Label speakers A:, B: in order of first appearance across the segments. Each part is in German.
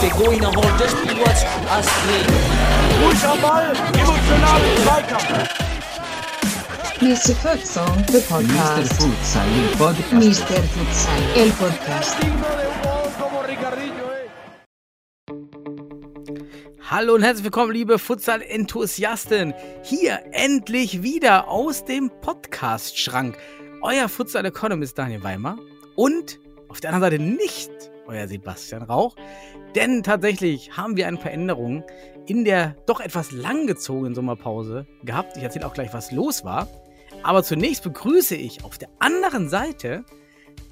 A: Der Goiner holt das Spiel was Astrid.
B: Ruhig am Ball, emotional Zweikampf.
C: Mr. Futsal, the
D: Mr.
C: podcast.
D: Futsal, el podcast.
C: Mr. Futsal, el podcast.
E: Hallo und herzlich willkommen, liebe Futsal-Enthusiasten. Hier endlich wieder aus dem Podcast-Schrank. Euer Futsal-Economist Daniel Weimer und auf der anderen Seite nicht euer Sebastian Rauch. Denn tatsächlich haben wir ein paar Änderungen in der doch etwas langgezogenen Sommerpause gehabt. Ich erzähle auch gleich, was los war. Aber zunächst begrüße ich auf der anderen Seite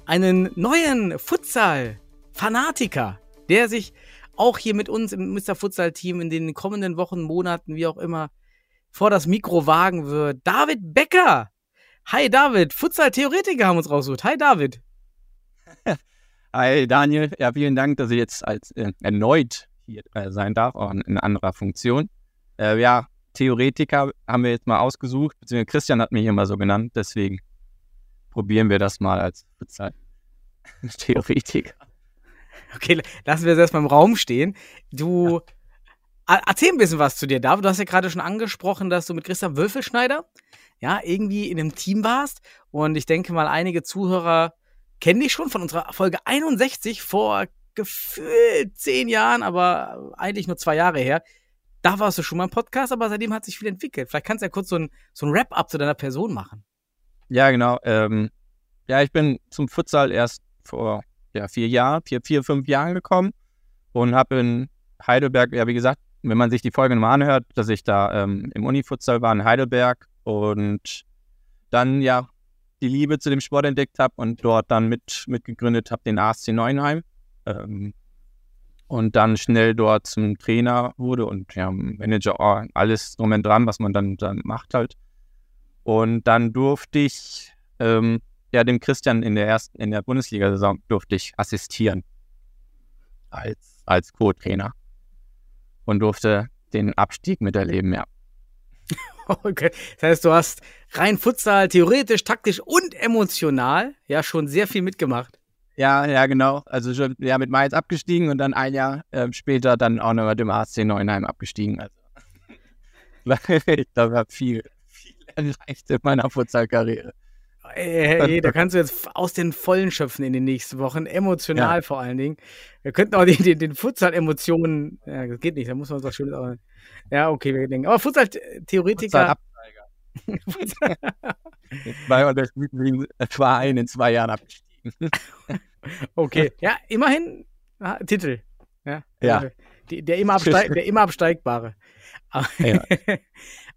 E: einen neuen Futsal-Fanatiker, der sich auch hier mit uns im Mr. Futsal-Team in den kommenden Wochen, Monaten, wie auch immer, vor das Mikro wagen wird. David Becker! Hi David, Futsal-Theoretiker haben uns rausgesucht. Hi David.
F: Hi Daniel, ja vielen Dank, dass ich jetzt als äh, erneut hier äh, sein darf, auch in, in anderer Funktion. Äh, ja, Theoretiker haben wir jetzt mal ausgesucht, beziehungsweise Christian hat mich immer so genannt, deswegen probieren wir das mal als Futsal Theoretiker.
E: Okay, lassen wir es erstmal im Raum stehen. Du A- erzähl ein bisschen was zu dir, David. Du hast ja gerade schon angesprochen, dass du mit Christian Wölfelschneider ja irgendwie in einem Team warst. Und ich denke mal, einige Zuhörer kennen dich schon von unserer Folge 61 vor gefühlt zehn Jahren, aber eigentlich nur zwei Jahre her. Da warst du schon mal im Podcast, aber seitdem hat sich viel entwickelt. Vielleicht kannst du ja kurz so ein, so ein Wrap-up zu deiner Person machen.
F: Ja, genau. Ähm, ja, ich bin zum Futsal erst vor ja, vier Jahren, vier, vier, fünf Jahren gekommen und habe in Heidelberg, ja, wie gesagt, wenn man sich die Folge nochmal anhört, dass ich da ähm, im Uni-Futsal war in Heidelberg und dann ja die Liebe zu dem Sport entdeckt habe und dort dann mit mitgegründet habe, den ASC Neuenheim. Ähm, und dann schnell dort zum Trainer wurde und ja, Manager, oh, alles drum und dran, was man dann, dann macht halt. Und dann durfte ich ähm, ja dem Christian in der ersten, in der Bundesliga-Saison durfte ich assistieren als, als Co-Trainer und durfte den Abstieg miterleben, ja.
E: Okay. Das heißt, du hast rein Futsal, theoretisch, taktisch und emotional ja schon sehr viel mitgemacht.
F: Ja, ja, genau. Also schon ja, mit Mainz abgestiegen und dann ein Jahr ähm, später dann auch noch mit dem ASC Neuenheim abgestiegen. Also da war viel, viel erreicht in meiner Futsalkarriere.
E: Ey, da kannst du jetzt aus den Vollen schöpfen in den nächsten Wochen, emotional
F: Ja.
E: vor allen Dingen. Wir könnten auch den, den, den Futsal-Emotionen, ja, das geht nicht, da muss man uns was Schönes auch. Ja, okay, wir denken. Aber Futsal-Theoretiker.
F: Futsal Bei unterschiedlichen Vereinen in zwei Jahren abgestiegen.
E: okay, ja, immerhin ah, Titel. Ja,
F: Ja.
E: Die, der, immer der immer absteigbare. Aber,
F: Ja.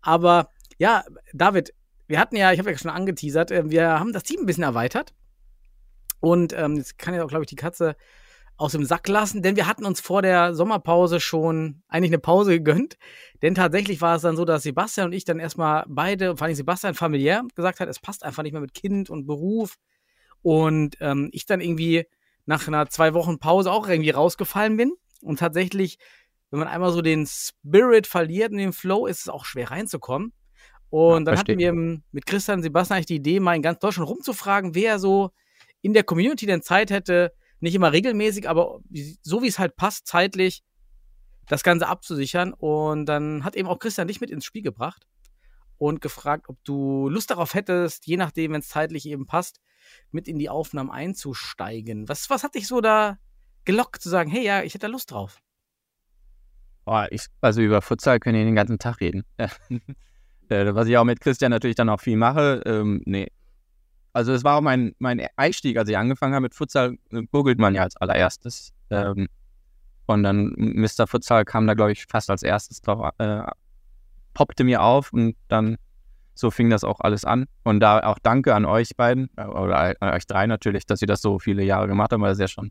E: aber ja, David, wir hatten ja, ich habe ja schon angeteasert, äh, wir haben das Team ein bisschen erweitert. Und ähm, jetzt kann ja auch, glaube ich, die Katze aus dem Sack lassen, denn wir hatten uns vor der Sommerpause schon eigentlich eine Pause gegönnt. Denn tatsächlich war es dann so, dass Sebastian und ich dann erstmal beide, vor allem Sebastian familiär, gesagt hat, es passt einfach nicht mehr mit Kind und Beruf. Und ähm, ich dann irgendwie nach einer zwei Wochen Pause auch irgendwie rausgefallen bin. Und tatsächlich, wenn man einmal so den Spirit verliert und den Flow, ist es auch schwer reinzukommen. Und
F: Ja,
E: dann
F: verstehe.
E: hatten wir mit Christian und Sebastian eigentlich die Idee, mal in ganz Deutschland rumzufragen, wer so in der Community denn Zeit hätte, nicht immer regelmäßig, aber so wie es halt passt, zeitlich das Ganze abzusichern. Und dann hat eben auch Christian dich mit ins Spiel gebracht und gefragt, ob du Lust darauf hättest, je nachdem, wenn es zeitlich eben passt, mit in die Aufnahmen einzusteigen. Was, was hat dich so da gelockt, zu sagen, hey, ja, ich hätte da Lust drauf?
F: Boah, ich, also über Futsal können wir den ganzen Tag reden. Äh, Was ich auch mit Christian natürlich dann auch viel mache. Ähm, nee. Also es war auch mein, mein Einstieg, als ich angefangen habe mit Futsal, äh, googelt man ja als allererstes. Ähm, und dann Mr. Futsal kam da, glaube ich, fast als erstes drauf, äh, poppte mir auf und dann so fing das auch alles an. Und da auch danke an euch beiden, äh, oder an euch drei natürlich, dass ihr das so viele Jahre gemacht habt, weil das ja schon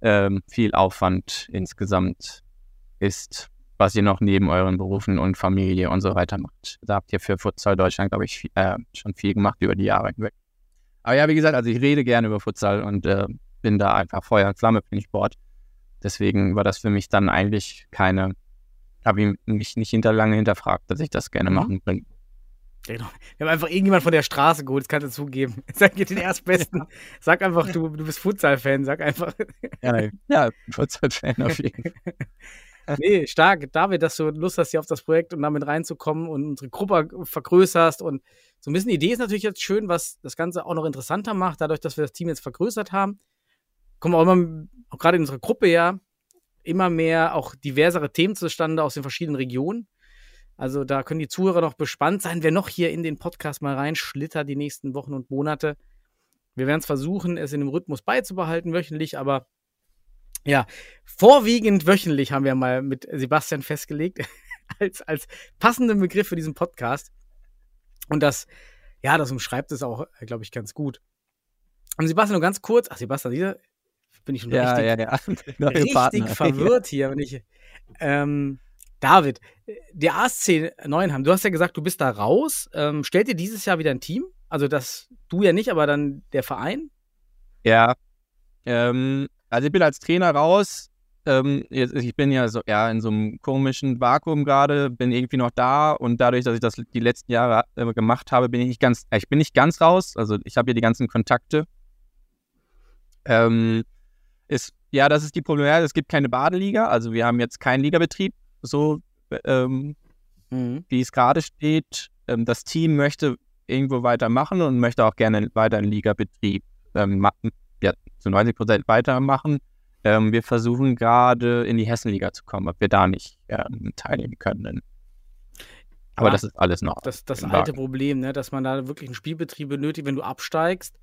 F: ähm, viel Aufwand insgesamt ist, was ihr noch neben euren Berufen und Familie und so weiter macht. Da habt ihr für Futsal Deutschland, glaube ich, viel, äh, schon viel gemacht über die Jahre hinweg. Aber ja, wie gesagt, also ich rede gerne über Futsal und äh, bin da einfach Feuer und Flamme für den Sport. Deswegen war das für mich dann eigentlich keine, habe ich mich nicht hinter lange hinterfragt, dass ich das gerne
E: Mhm.
F: machen will.
E: Genau. Wir haben einfach irgendjemand von der Straße geholt, das kannst du zugeben. Sag dir den Erstbesten. Sag einfach, du, du bist Futsal-Fan. Sag einfach.
F: Ja, ja Futsal-Fan auf jeden Fall.
E: Nee, stark. David, dass du Lust hast, hier auf das Projekt und damit reinzukommen und unsere Gruppe vergrößerst. Und so ein bisschen die Idee ist natürlich jetzt schön, was das Ganze auch noch interessanter macht, dadurch, dass wir das Team jetzt vergrößert haben. Kommen auch immer, auch gerade in unserer Gruppe ja, immer mehr auch diversere Themen zustande aus den verschiedenen Regionen. Also da können die Zuhörer noch bespannt sein, wer noch hier in den Podcast mal reinschlittert die nächsten Wochen und Monate. Wir werden es versuchen, es in dem Rhythmus beizubehalten, wöchentlich, aber ja, vorwiegend wöchentlich haben wir mal mit Sebastian festgelegt, als, als passenden Begriff für diesen Podcast. Und das, ja, das umschreibt es auch, glaube ich, ganz gut. Und Sebastian, nur ganz kurz, ach, Sebastian, dieser bin ich schon
F: ja,
E: richtig,
F: ja, ja.
E: richtig verwirrt hier, wenn ich, ähm, David, der ASC Neuenheim, du hast ja gesagt, du bist da raus. Ähm, stellt ihr dieses Jahr wieder ein Team? Also das du ja nicht, aber dann der Verein?
F: Ja. Ähm, also ich bin als Trainer raus. Ähm, jetzt, ich bin ja so ja in so einem komischen Vakuum gerade, bin irgendwie noch da und dadurch, dass ich das die letzten Jahre äh, gemacht habe, bin ich nicht ganz, äh, ich bin nicht ganz raus. Also ich habe hier die ganzen Kontakte. Ähm, ist, ja, das ist die Problematik. Es gibt keine Badeliga, also wir haben jetzt keinen Ligabetrieb so ähm, mhm. wie es gerade steht. Ähm, das Team möchte irgendwo weitermachen und möchte auch gerne weiter einen Ligabetrieb ähm, ja, zu 90 Prozent weitermachen. Ähm, wir versuchen gerade in die Hessenliga zu kommen, ob wir da nicht ähm, teilnehmen können. Aber ja, das ist alles noch.
E: Das, das alte Problem, ne, dass man da wirklich einen Spielbetrieb benötigt, wenn du absteigst.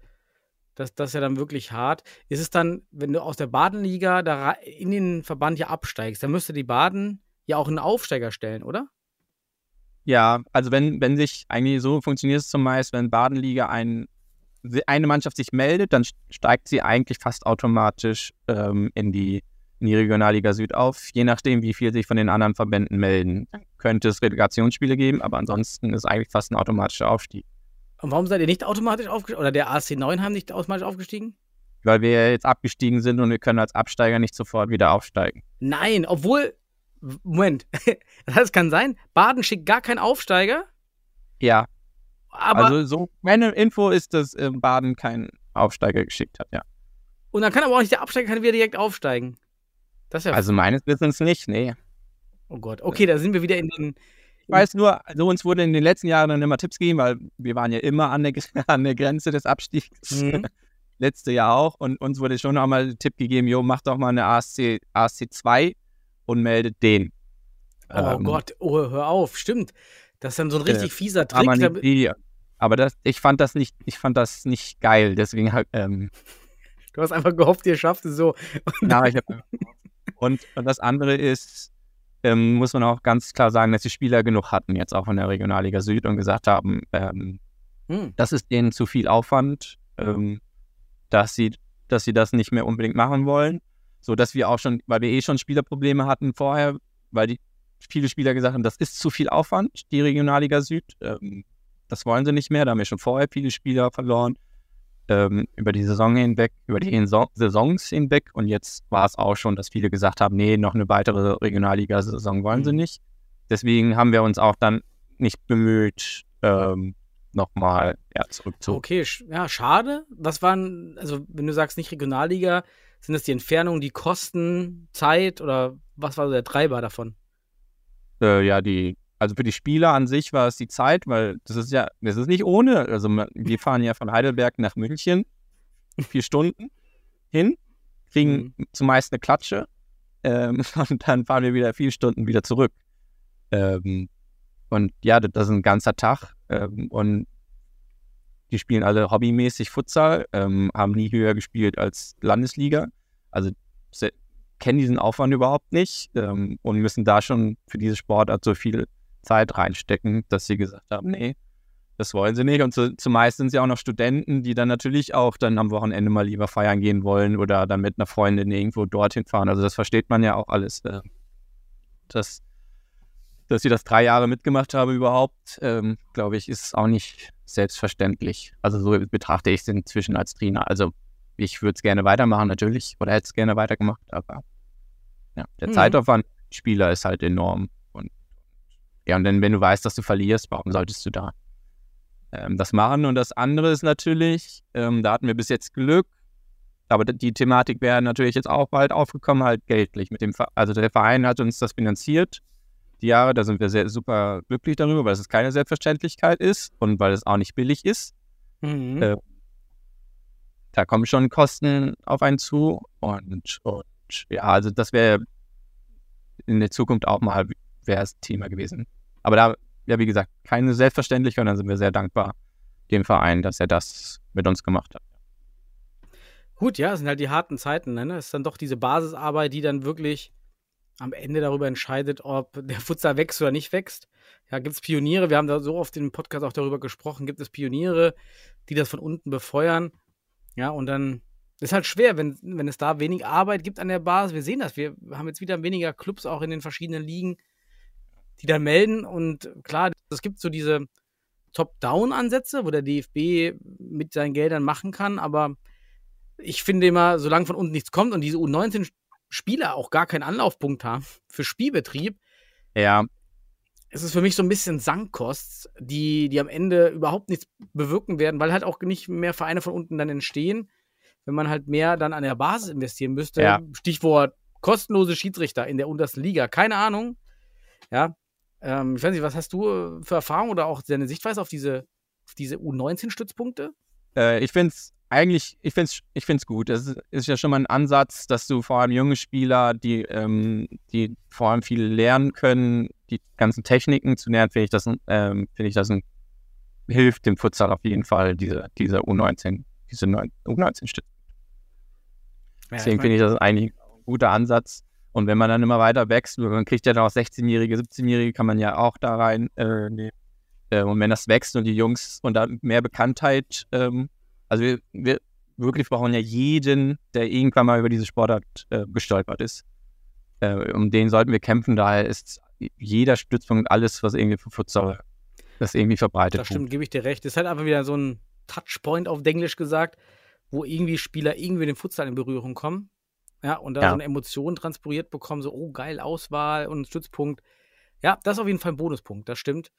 E: Das, das ist ja dann wirklich hart. Ist es dann, wenn du aus der Badenliga da in den Verband ja absteigst, dann müsste die Baden ja auch einen Aufsteiger stellen, oder?
F: Ja, also wenn, wenn sich eigentlich so funktioniert es zumeist, wenn Badenliga ein, eine Mannschaft sich meldet, dann steigt sie eigentlich fast automatisch ähm, in, die, in die Regionalliga Süd auf, je nachdem, wie viel sich von den anderen Verbänden melden. Dann könnte es Relegationsspiele geben, aber ansonsten ist eigentlich fast ein automatischer Aufstieg.
E: Und warum seid ihr nicht automatisch aufgestiegen? Oder der AC Neuenheim nicht automatisch aufgestiegen?
F: Weil wir jetzt abgestiegen sind und wir können als Absteiger nicht sofort wieder aufsteigen.
E: Nein, obwohl Moment, das kann sein. Baden schickt gar keinen Aufsteiger?
F: Ja. Aber also so meine Info ist, dass äh, Baden keinen Aufsteiger geschickt hat, ja.
E: Und dann kann aber auch nicht der Absteiger kann wieder direkt aufsteigen.
F: Das ja also meines Wissens nicht, nee.
E: Oh Gott, okay, da sind wir wieder in den.
F: Ich weiß nur, also uns wurde in den letzten Jahren dann immer Tipps gegeben, weil wir waren ja immer an der, an der Grenze des Abstiegs. Mhm. Letzte Jahr auch. Und uns wurde schon einmal der Tipp gegeben, jo, mach doch mal eine ASC, ASC 2 und meldet den.
E: Oh ähm, Gott, oh, hör auf, stimmt. Das ist dann so ein richtig äh, fieser Trick.
F: Die, aber das, ich fand das nicht, ich fand das nicht geil, deswegen halt, ähm,
E: Du hast einfach gehofft, ihr schafft es so.
F: ja, ich hab, und, und das andere ist, ähm, muss man auch ganz klar sagen, dass die Spieler genug hatten, jetzt auch von der Regionalliga Süd und gesagt haben, ähm, hm. das ist denen zu viel Aufwand, ähm, dass, sie, dass sie das nicht mehr unbedingt machen wollen. So dass wir auch schon, weil wir eh schon Spielerprobleme hatten vorher, weil die viele Spieler gesagt haben, das ist zu viel Aufwand, die Regionalliga Süd. Ähm, das wollen sie nicht mehr. Da haben wir schon vorher viele Spieler verloren. Ähm, über die Saison hinweg, über die Saisons hinweg. Und jetzt war es auch schon, dass viele gesagt haben, nee, noch eine weitere Regionalliga-Saison wollen mhm. sie nicht. Deswegen haben wir uns auch dann nicht bemüht, ähm, nochmal ja, zurückzuholen.
E: Okay, ja, schade. Was waren, also wenn du sagst nicht Regionalliga, sind das die Entfernungen, die Kosten, Zeit oder was war so der Treiber davon?
F: Äh, ja, die, also für die Spieler an sich war es die Zeit, weil das ist ja, das ist nicht ohne. Also wir fahren ja von Heidelberg nach München vier Stunden hin, kriegen mhm. zumeist eine Klatsche ähm, und dann fahren wir wieder vier Stunden wieder zurück. Ähm, und ja, das ist ein ganzer Tag ähm, und die spielen alle hobbymäßig Futsal, ähm, haben nie höher gespielt als Landesliga. Also kennen diesen Aufwand überhaupt nicht ähm, und müssen da schon für diese Sportart so viel Zeit reinstecken, dass sie gesagt haben, nee, das wollen sie nicht. Und zu, zumeist sind sie auch noch Studenten, die dann natürlich auch dann am Wochenende mal lieber feiern gehen wollen oder dann mit einer Freundin irgendwo dorthin fahren. Also das versteht man ja auch alles. Äh, dass, dass sie das drei Jahre mitgemacht haben überhaupt, ähm, glaube ich, ist auch nicht selbstverständlich. Also so betrachte ich es inzwischen als Trainer. Also ich würde es gerne weitermachen, natürlich, oder hätte es gerne weitergemacht, aber ja, der mhm. Zeitaufwand Spieler ist halt enorm. Und ja, und dann, wenn du weißt, dass du verlierst, warum solltest du da ähm, das machen. Und das andere ist natürlich, ähm, da hatten wir bis jetzt Glück, aber die Thematik wäre natürlich jetzt auch bald aufgekommen, halt geldlich. Mit dem, also der Verein hat uns das finanziert, die Jahre, da sind wir sehr super glücklich darüber, weil es keine Selbstverständlichkeit ist und weil es auch nicht billig ist.
E: Mhm.
F: Äh, da kommen schon Kosten auf einen zu und, und ja, also das wäre in der Zukunft auch mal wäre das Thema gewesen. Aber da, ja, wie gesagt, keine Selbstverständlichkeit und dann sind wir sehr dankbar dem Verein, dass er das mit uns gemacht hat.
E: Gut, ja, es sind halt die harten Zeiten. Ne? Es ist dann doch diese Basisarbeit, die dann wirklich am Ende darüber entscheidet, ob der Futsal wächst oder nicht wächst. Ja, gibt es Pioniere, wir haben da so oft im Podcast auch darüber gesprochen, gibt es Pioniere, die das von unten befeuern. Ja, und dann ist halt schwer, wenn, wenn es da wenig Arbeit gibt an der Basis. Wir sehen das, wir haben jetzt wieder weniger Clubs auch in den verschiedenen Ligen, die dann melden. Und klar, es gibt so diese Top-Down-Ansätze, wo der DFB mit seinen Geldern machen kann, aber ich finde immer, solange von unten nichts kommt und diese U19-Spieler auch gar keinen Anlaufpunkt haben für Spielbetrieb,
F: Ja,
E: es ist für mich so ein bisschen Sankkost, die, die am Ende überhaupt nichts bewirken werden, weil halt auch nicht mehr Vereine von unten dann entstehen, wenn man halt mehr dann an der Basis investieren müsste.
F: Ja.
E: Stichwort kostenlose Schiedsrichter in der untersten Liga. Keine Ahnung. Ja. Ähm, ich weiß nicht, was hast du äh, für Erfahrung oder auch deine Sichtweise auf diese, auf diese U19-Stützpunkte?
F: Äh, ich finde es eigentlich, ich finde es ich find's gut. Es ist, ist ja schon mal ein Ansatz, dass du vor allem junge Spieler, die, ähm, die vor allem viel lernen können, die ganzen Techniken zu lernen, finde ich das, ähm, finde ich das ein, hilft dem Futsal auf jeden Fall, diese, diese U19, diese neun- U19-Stütze. Deswegen finde ich das eigentlich ein guter Ansatz. Und wenn man dann immer weiter wächst, man kriegt ja dann auch 16-Jährige, 17-Jährige, kann man ja auch da rein äh, nehmen. Äh, und wenn das wächst und die Jungs und da mehr Bekanntheit, ähm, also wir, wir wirklich brauchen ja jeden, der irgendwann mal über diese Sportart äh, gestolpert ist. Äh, um den sollten wir kämpfen. Daher ist jeder Stützpunkt alles, was irgendwie für Futsal das irgendwie verbreitet.
E: Das stimmt, gebe ich dir recht. Das ist halt einfach wieder so ein Touchpoint auf Englisch gesagt, wo irgendwie Spieler irgendwie mit dem Futsal in Berührung kommen. Ja, und da
F: Ja.
E: so eine Emotion transportiert bekommen, so, oh, geil, Auswahl und Stützpunkt. Ja, das ist auf jeden Fall ein Bonuspunkt, das stimmt.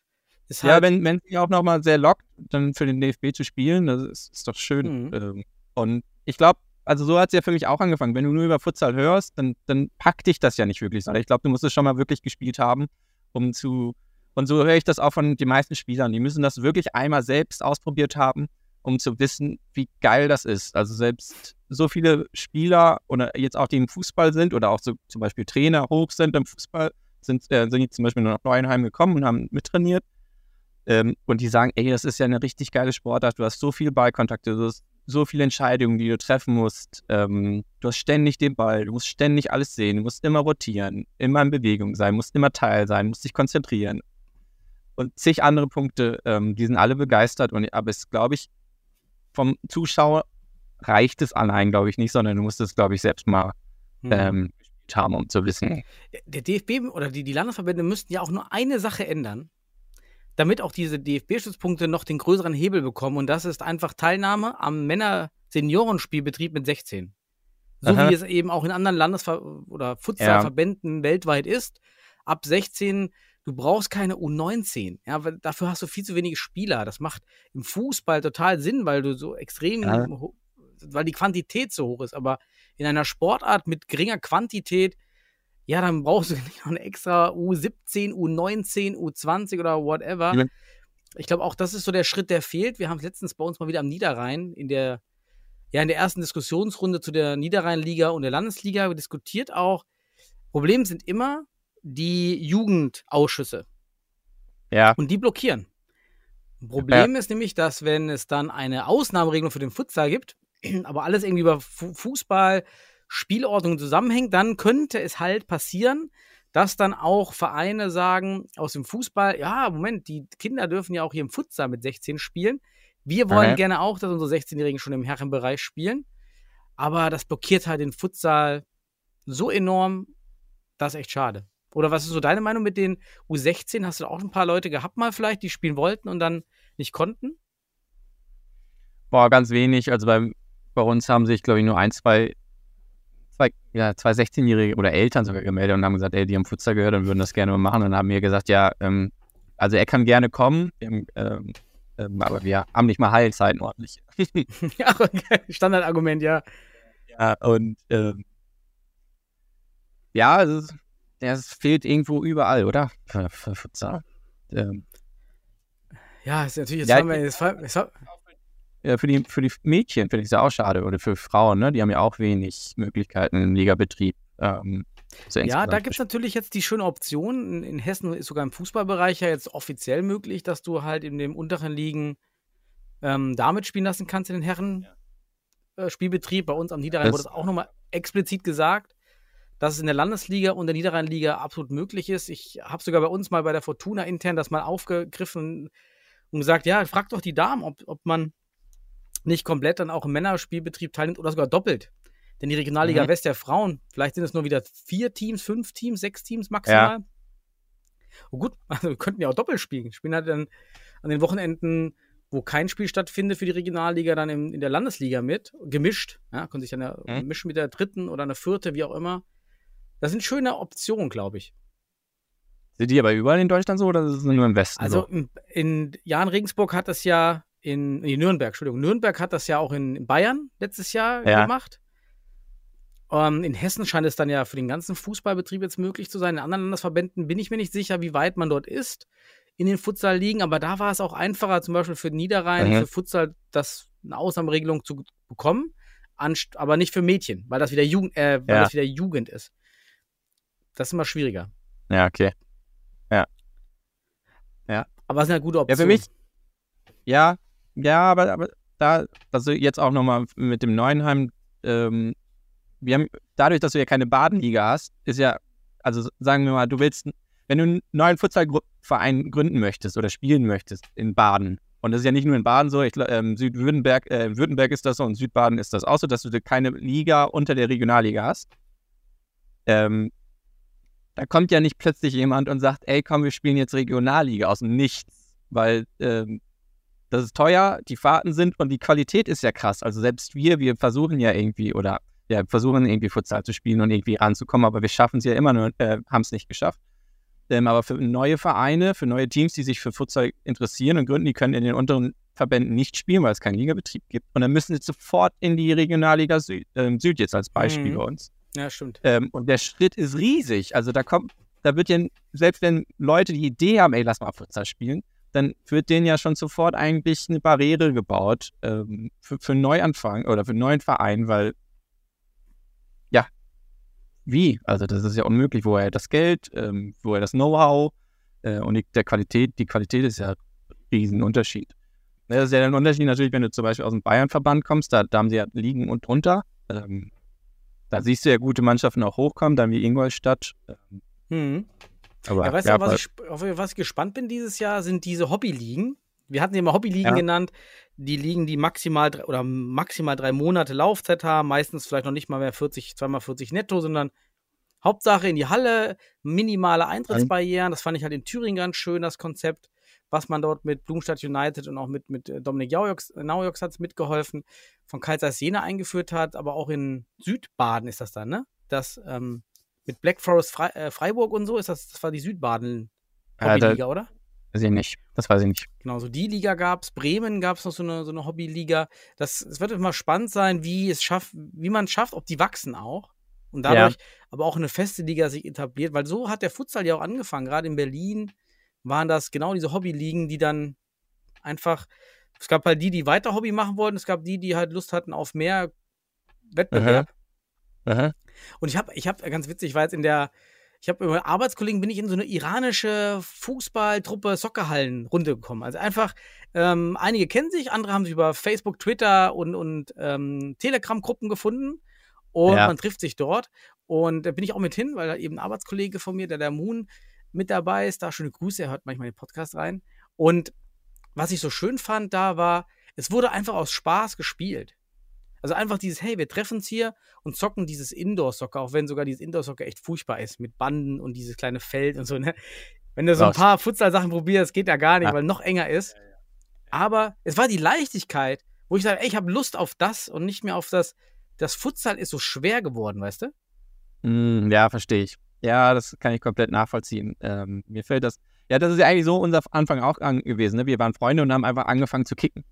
E: Ist
F: Ja,
E: halt,
F: wenn wenn sie auch nochmal sehr lockt, dann für den DFB zu spielen, das ist, ist doch schön.
E: Mhm.
F: Ähm, und ich glaube, also so hat es ja für mich auch angefangen. Wenn du nur über Futsal hörst, dann, dann packt dich das ja nicht wirklich, sondern ich glaube, du musst es schon mal wirklich gespielt haben, um zu. Und so höre ich das auch von den meisten Spielern. Die müssen das wirklich einmal selbst ausprobiert haben, um zu wissen, wie geil das ist. Also selbst so viele Spieler oder jetzt auch die im Fußball sind oder auch so zum Beispiel Trainer hoch sind im Fußball, sind, äh, sind jetzt zum Beispiel nur nach Neuenheim gekommen und haben mittrainiert. Ähm, und die sagen, ey, das ist ja eine richtig geile Sportart, du hast so viele Ballkontakte, du hast so viele Entscheidungen, die du treffen musst. Ähm, du hast ständig den Ball, du musst ständig alles sehen, du musst immer rotieren, immer in Bewegung sein, musst immer Teil sein, musst dich konzentrieren. Und zig andere Punkte, ähm, die sind alle begeistert. Und, aber es, glaube ich, vom Zuschauer reicht es allein, glaube ich, nicht, sondern du musst es, glaube ich, selbst mal
E: Mhm.
F: ähm, gespielt haben, um zu wissen.
E: der DFB oder die, die Landesverbände müssten ja auch nur eine Sache ändern, damit auch diese DFB-Stützpunkte noch den größeren Hebel bekommen. Und das ist einfach Teilnahme am Männer-Seniorenspielbetrieb mit 16. So
F: Aha.
E: wie es eben auch in anderen Landesver- oder Futsalverbänden weltweit ist. Ab 16, du brauchst keine U19. Ja, weil dafür hast du viel zu wenige Spieler. Das macht im Fußball total Sinn, weil du so extrem,
F: Ja.
E: weil die Quantität so hoch ist. Aber in einer Sportart mit geringer Quantität, ja, dann brauchst du nicht noch eine extra U17, U19, U20 oder whatever.
F: Ja.
E: Ich glaube, auch das ist so der Schritt, der fehlt. Wir haben es letztens bei uns mal wieder am Niederrhein in der, ja, in der ersten Diskussionsrunde zu der Niederrheinliga und der Landesliga diskutiert auch. Problem sind immer die Jugendausschüsse
F: Ja,
E: und die blockieren. Problem ist nämlich, dass wenn es dann eine Ausnahmeregelung für den Futsal gibt, aber alles irgendwie über Fu Fußball, Spielordnung zusammenhängt, dann könnte es halt passieren, dass dann auch Vereine sagen aus dem Fußball, ja, Moment, die Kinder dürfen ja auch hier im Futsal mit 16 spielen. Wir wollen
F: Okay.
E: gerne auch, dass unsere 16-Jährigen schon im Herrenbereich spielen. Aber das blockiert halt den Futsal so enorm, das ist echt schade. Oder was ist so deine Meinung mit den U16? Hast du auch ein paar Leute gehabt mal vielleicht, die spielen wollten und dann nicht konnten?
F: Boah, ganz wenig. Also bei, bei uns haben sich, glaube ich, nur ein, zwei, zwei, ja, zwei 16-Jährige oder Eltern sogar gemeldet und haben gesagt, ey, die haben Futsal gehört und würden das gerne mal machen und haben mir gesagt, ja, ähm, also er kann gerne kommen. Haben, ähm, Ähm, aber wir haben nicht mal Heilzeiten ordentlich.
E: ja, okay. Standardargument, ja.
F: Ja, und ähm, ja, es, ist, es fehlt irgendwo überall, oder? Für, für Futsal. Ähm,
E: Ja, ist natürlich, jetzt
F: Ja,
E: haben wir, jetzt, jetzt,
F: ja, für, die, für die Mädchen finde ich es ja auch schade. Oder für Frauen, ne? Die haben ja auch wenig Möglichkeiten im Ligabetrieb. Ähm,
E: ja, da gibt es natürlich jetzt die schöne Option. In, in Hessen ist sogar im Fußballbereich ja jetzt offiziell möglich, dass du halt in den unteren Ligen ähm, damit spielen lassen kannst in den Herren äh, Spielbetrieb. Bei uns am Niederrhein
F: Das-
E: wurde es auch nochmal explizit gesagt, dass es in der Landesliga und der Niederrheinliga absolut möglich ist. Ich habe sogar bei uns mal bei der Fortuna intern das mal aufgegriffen und gesagt, ja, frag doch die Damen, ob, ob man nicht komplett dann auch im Männerspielbetrieb teilnimmt oder sogar doppelt. Denn die Regionalliga
F: Mhm.
E: West der Frauen, vielleicht sind es nur wieder vier Teams, fünf Teams, sechs Teams maximal. Oh gut, also wir könnten ja auch doppelt spielen. Spielen halt dann an den Wochenenden, wo kein Spiel stattfindet für die Regionalliga, dann im, in der Landesliga mit, gemischt. Ja, können sich dann ja
F: Mhm.
E: mischen mit der dritten oder einer vierten, wie auch immer. Das sind schöne Optionen, glaube ich.
F: Sind die aber überall in Deutschland so oder ist es nur im Westen
E: Also
F: so?
E: in, in Jan Regensburg hat das ja in, in Nürnberg, Entschuldigung, Nürnberg hat das ja auch in, Bayern letztes Jahr
F: Ja.
E: gemacht. Ähm, in Hessen scheint es dann ja für den ganzen Fußballbetrieb jetzt möglich zu sein. In anderen Landesverbänden bin ich mir nicht sicher, wie weit man dort ist in den Futsal-Ligen, aber da war es auch einfacher, zum Beispiel für Niederrhein,
F: Mhm.
E: für Futsal, das eine Ausnahmeregelung zu bekommen, aber nicht für Mädchen, weil das wieder Jugend, äh, weil
F: Ja.
E: das wieder Jugend ist. Das ist immer schwieriger.
F: Ja, okay.
E: Aber es sind ja gute
F: Ja,
E: Optionen.
F: für mich, ja, ja, aber, aber da, also jetzt auch nochmal mit dem Neuenheim, ähm, wir haben, dadurch, dass du ja keine Badenliga hast, ist ja, also sagen wir mal, du willst, wenn du einen neuen Futsalverein gründen möchtest oder spielen möchtest in Baden, und das ist ja nicht nur in Baden so, ich, glaub, ähm, Südwürttemberg, äh, Württemberg ist das so und Südbaden ist das auch so, dass du keine Liga unter der Regionalliga hast. Ähm, da kommt ja nicht plötzlich jemand und sagt, ey, komm, wir spielen jetzt Regionalliga aus dem Nichts, weil ähm, das ist teuer, die Fahrten sind und die Qualität ist ja krass. Also selbst wir, wir versuchen ja irgendwie oder ja, versuchen irgendwie Futsal zu spielen und irgendwie ranzukommen, aber wir schaffen es ja immer nur, äh, haben es nicht geschafft. Ähm, aber für neue Vereine, für neue Teams, die sich für Futsal interessieren und gründen, die können in den unteren Verbänden nicht spielen, weil es keinen Ligabetrieb gibt. Und dann müssen sie sofort in die Regionalliga Süd, ähm, Süd jetzt als Beispiel
E: Mhm.
F: bei uns.
E: ja, stimmt.
F: Ähm, und der Schritt ist riesig. Also da kommt, da wird ja, selbst wenn Leute die Idee haben, ey, lass mal Futsal spielen, dann wird denen ja schon sofort eigentlich eine Barriere gebaut ähm, für, für einen Neuanfang oder für einen neuen Verein, weil ja, wie? Also das ist ja unmöglich, woher das Geld, ähm, woher das Know-how äh, und die, der Qualität, die Qualität ist ja ein Riesenunterschied. Das ist ja ein Unterschied natürlich, wenn du zum Beispiel aus dem Bayern-Verband kommst, da, da haben sie ja Ligen und drunter. Ähm, da siehst du ja gute Mannschaften auch hochkommen, dann wie Ingolstadt. Ähm,
E: Mhm.
F: Aber
E: Ja, weißt du, was auf was ich gespannt bin dieses Jahr, sind diese Hobbyligen. Wir hatten sie immer Hobbyligen
F: Ja.
E: genannt. Die Ligen, die maximal drei, oder maximal drei Monate Laufzeit haben, meistens vielleicht noch nicht mal mehr 40, zweimal 40 netto, sondern Hauptsache in die Halle, minimale Eintrittsbarrieren. Das fand ich halt in Thüringen ganz schön, das Konzept, was man dort mit Blumstadt United und auch mit, mit äh, Dominik Naujoks, Naujoks hat es mitgeholfen, von Zeiss Jena eingeführt hat, aber auch in Südbaden ist das dann, ne? Das, ähm, mit Black Forest Fre äh, Freiburg und so ist das, das war die Südbaden
F: Ja,
E: Hobbyliga, oder?
F: weiß ich nicht. Das weiß ich nicht.
E: Genau, so die Liga gab es, Bremen gab es noch so eine, so eine Hobbyliga. Das, es wird immer spannend sein, wie es schafft, wie man es schafft, ob die wachsen auch. Und dadurch aber auch eine feste Liga sich etabliert, weil so hat der Futsal ja auch angefangen. Gerade in Berlin waren das genau diese Hobbyligen, die dann einfach, es gab halt die, die weiter Hobby machen wollten, es gab die, die halt Lust hatten auf mehr Wettbewerb.
F: Aha.
E: Und ich habe, ich habe, ganz witzig, ich war jetzt in der, ich habe über Arbeitskollegen bin ich in so eine iranische Fußballtruppe Soccerhallen runtergekommen. Also einfach, ähm, einige kennen sich, andere haben sich über Facebook, Twitter und, und ähm, Telegram-Gruppen gefunden. Und
F: Ja.
E: man trifft sich dort. Und da bin ich auch mit hin, weil da eben ein Arbeitskollege von mir, der der Moon, mit dabei ist. Da schöne Grüße, er hört manchmal den Podcast rein. Und was ich so schön fand, da war, es wurde einfach aus Spaß gespielt. Also einfach dieses, hey, wir treffen uns hier und zocken dieses Indoor-Soccer, auch wenn sogar dieses Indoor-Soccer echt furchtbar ist, mit Banden und dieses kleine Feld und so, ne? Wenn du so ein paar Futsal-Sachen probierst, geht ja gar nicht,
F: Ja.
E: weil noch enger ist. Aber es war die Leichtigkeit, wo ich sage, ey, ich habe Lust auf das und nicht mehr auf das, das Futsal ist so schwer geworden, weißt du?
F: Mm, ja, verstehe ich. Ja, das kann ich komplett nachvollziehen. Ähm, mir fällt das, Ja, das ist ja eigentlich so unser Anfang auch gewesen. Ne? Wir waren Freunde und haben einfach angefangen zu kicken.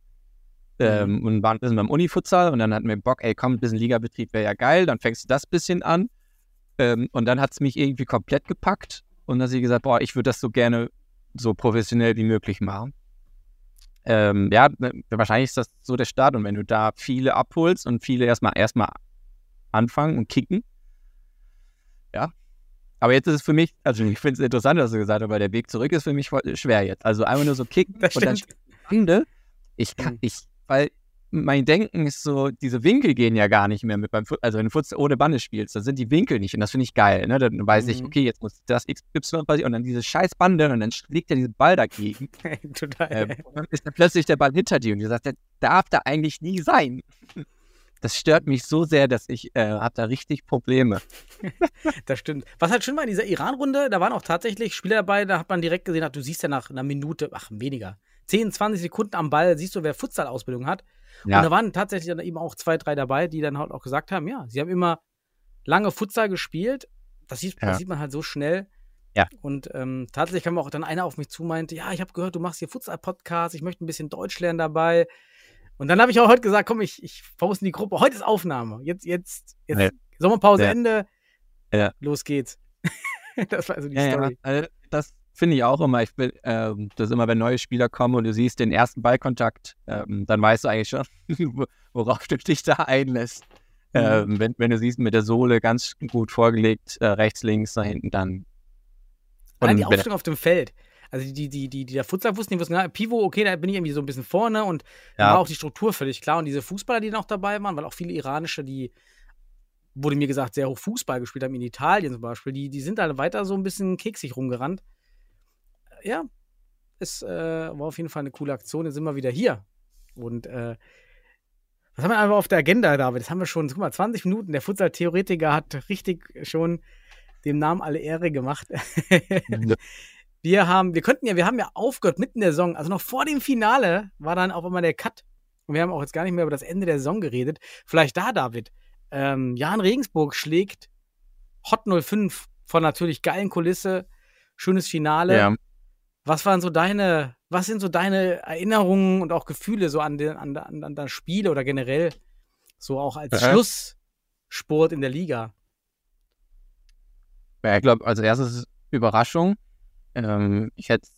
F: Ähm, und waren ein bisschen beim Uni-Futsal und dann hatten wir Bock, ey, komm, ein bisschen Ligabetrieb wäre ja geil, dann fängst du das bisschen an. Ähm, und dann hat es mich irgendwie komplett gepackt und dann sie gesagt, boah, ich würde das so gerne so professionell wie möglich machen. Ähm, ja, ne, wahrscheinlich ist das so der Start und wenn du da viele abholst und viele erstmal erstmal anfangen und kicken, ja. Aber jetzt ist es für mich, also ich finde es interessant, dass du gesagt hast, aber der Weg zurück ist für mich voll schwer jetzt. Also einfach nur so kicken und dann. Ende. Ich kann,
E: Mhm.
F: ich, weil mein Denken ist so, diese Winkel gehen ja gar nicht mehr mit beim Futsal. Also wenn du Futsal ohne Bande spielst, dann sind die Winkel nicht und das finde ich geil. Ne? Dann weiß ich,
E: Mhm.
F: okay, jetzt muss das XY passieren und dann diese scheiß Bande und dann schlägt er diesen Ball dagegen.
E: Total.
F: Ähm, und dann ist dann plötzlich der Ball hinter dir und du sagst, der darf da eigentlich nie sein. Das stört mich so sehr, dass ich äh, habe da richtig Probleme.
E: Das stimmt. Was halt schön war in dieser Iran-Runde, da waren auch tatsächlich Spieler dabei, da hat man direkt gesehen, ach, du siehst ja nach einer Minute, ach, weniger, 10, 20 Sekunden am Ball, siehst du, wer Futsal-Ausbildung hat.
F: Ja.
E: Und da waren tatsächlich dann eben auch zwei, drei dabei, die dann halt auch gesagt haben, ja, sie haben immer lange Futsal gespielt. Das sieht,
F: Ja.
E: das sieht man halt so schnell.
F: Ja.
E: Und ähm, tatsächlich kam auch dann einer auf mich zu, meinte, ja, ich habe gehört, du machst hier Futsal-Podcast, ich möchte ein bisschen Deutsch lernen dabei. Und dann habe ich auch heute gesagt, komm, ich, ich poste in die Gruppe, heute ist Aufnahme. Jetzt, jetzt, jetzt,
F: Ja.
E: Sommerpause. Ende.
F: Ja.
E: Los geht's. das war also die Story.
F: also das finde ich auch immer. Ich will, ähm, das immer, wenn neue Spieler kommen und du siehst den ersten Ballkontakt, ähm, dann weißt du eigentlich schon, wo- worauf du dich da einlässt.
E: Mhm.
F: Ähm, wenn, wenn du siehst, mit der Sohle ganz gut vorgelegt, äh, rechts, links, da hinten dann.
E: Die
F: Und wenn-
E: Aufstellung auf dem Feld. Also die, die, die, die der Futsal wussten, die wussten, ja, Pivo, okay, da bin ich irgendwie so ein bisschen vorne und dann
F: Ja.
E: war auch die Struktur völlig klar. Und diese Fußballer, die noch dabei waren, weil auch viele iranische, die, wurde mir gesagt, sehr hoch Fußball gespielt haben, in Italien zum Beispiel, die, die sind da weiter so ein bisschen keksig rumgerannt. Ja, es äh, war auf jeden Fall eine coole Aktion. Jetzt sind wir wieder hier. Und äh, was haben wir einfach auf der Agenda, David? Das haben wir schon, guck mal, 20 Minuten. Der Futsal-Theoretiker hat richtig schon dem Namen alle Ehre gemacht. wir haben, wir könnten ja, wir haben ja aufgehört mitten in der Saison, also noch vor dem Finale war dann auf einmal der Cut. Und wir haben auch jetzt gar nicht mehr über das Ende der Saison geredet. Vielleicht da, David. Ähm, Jan Regensburg schlägt Hot 05 von natürlich geilen Kulisse, schönes Finale.
F: ja.
E: Was waren so deine, was sind so deine Erinnerungen und auch Gefühle so an, den, an, an, an das Spiel oder generell so auch als
F: Äh.
E: Schlusssport in der Liga?
F: Ja, ich glaube, als erstes Überraschung. Ähm, ich hätte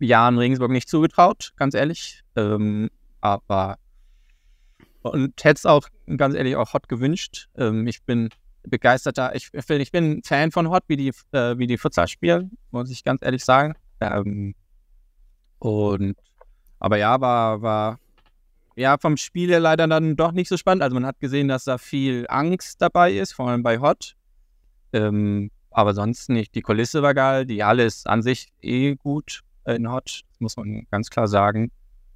F: Jan Regensburg nicht zugetraut, ganz ehrlich. Ähm, aber und hätte es auch ganz ehrlich auch Hot gewünscht. Ähm, ich bin begeisterter, ich, bin- ich bin Fan von Hot, wie die, äh, wie die Futsal spielen, muss ich ganz ehrlich sagen. Ähm, und aber ja, war, war ja vom Spiel her leider dann doch nicht so spannend. Also man hat gesehen, dass da viel Angst dabei ist, vor allem bei Hot. Ähm, aber sonst nicht. Die Kulisse war geil, die Halle ist an sich eh gut in Hot, muss man ganz klar sagen.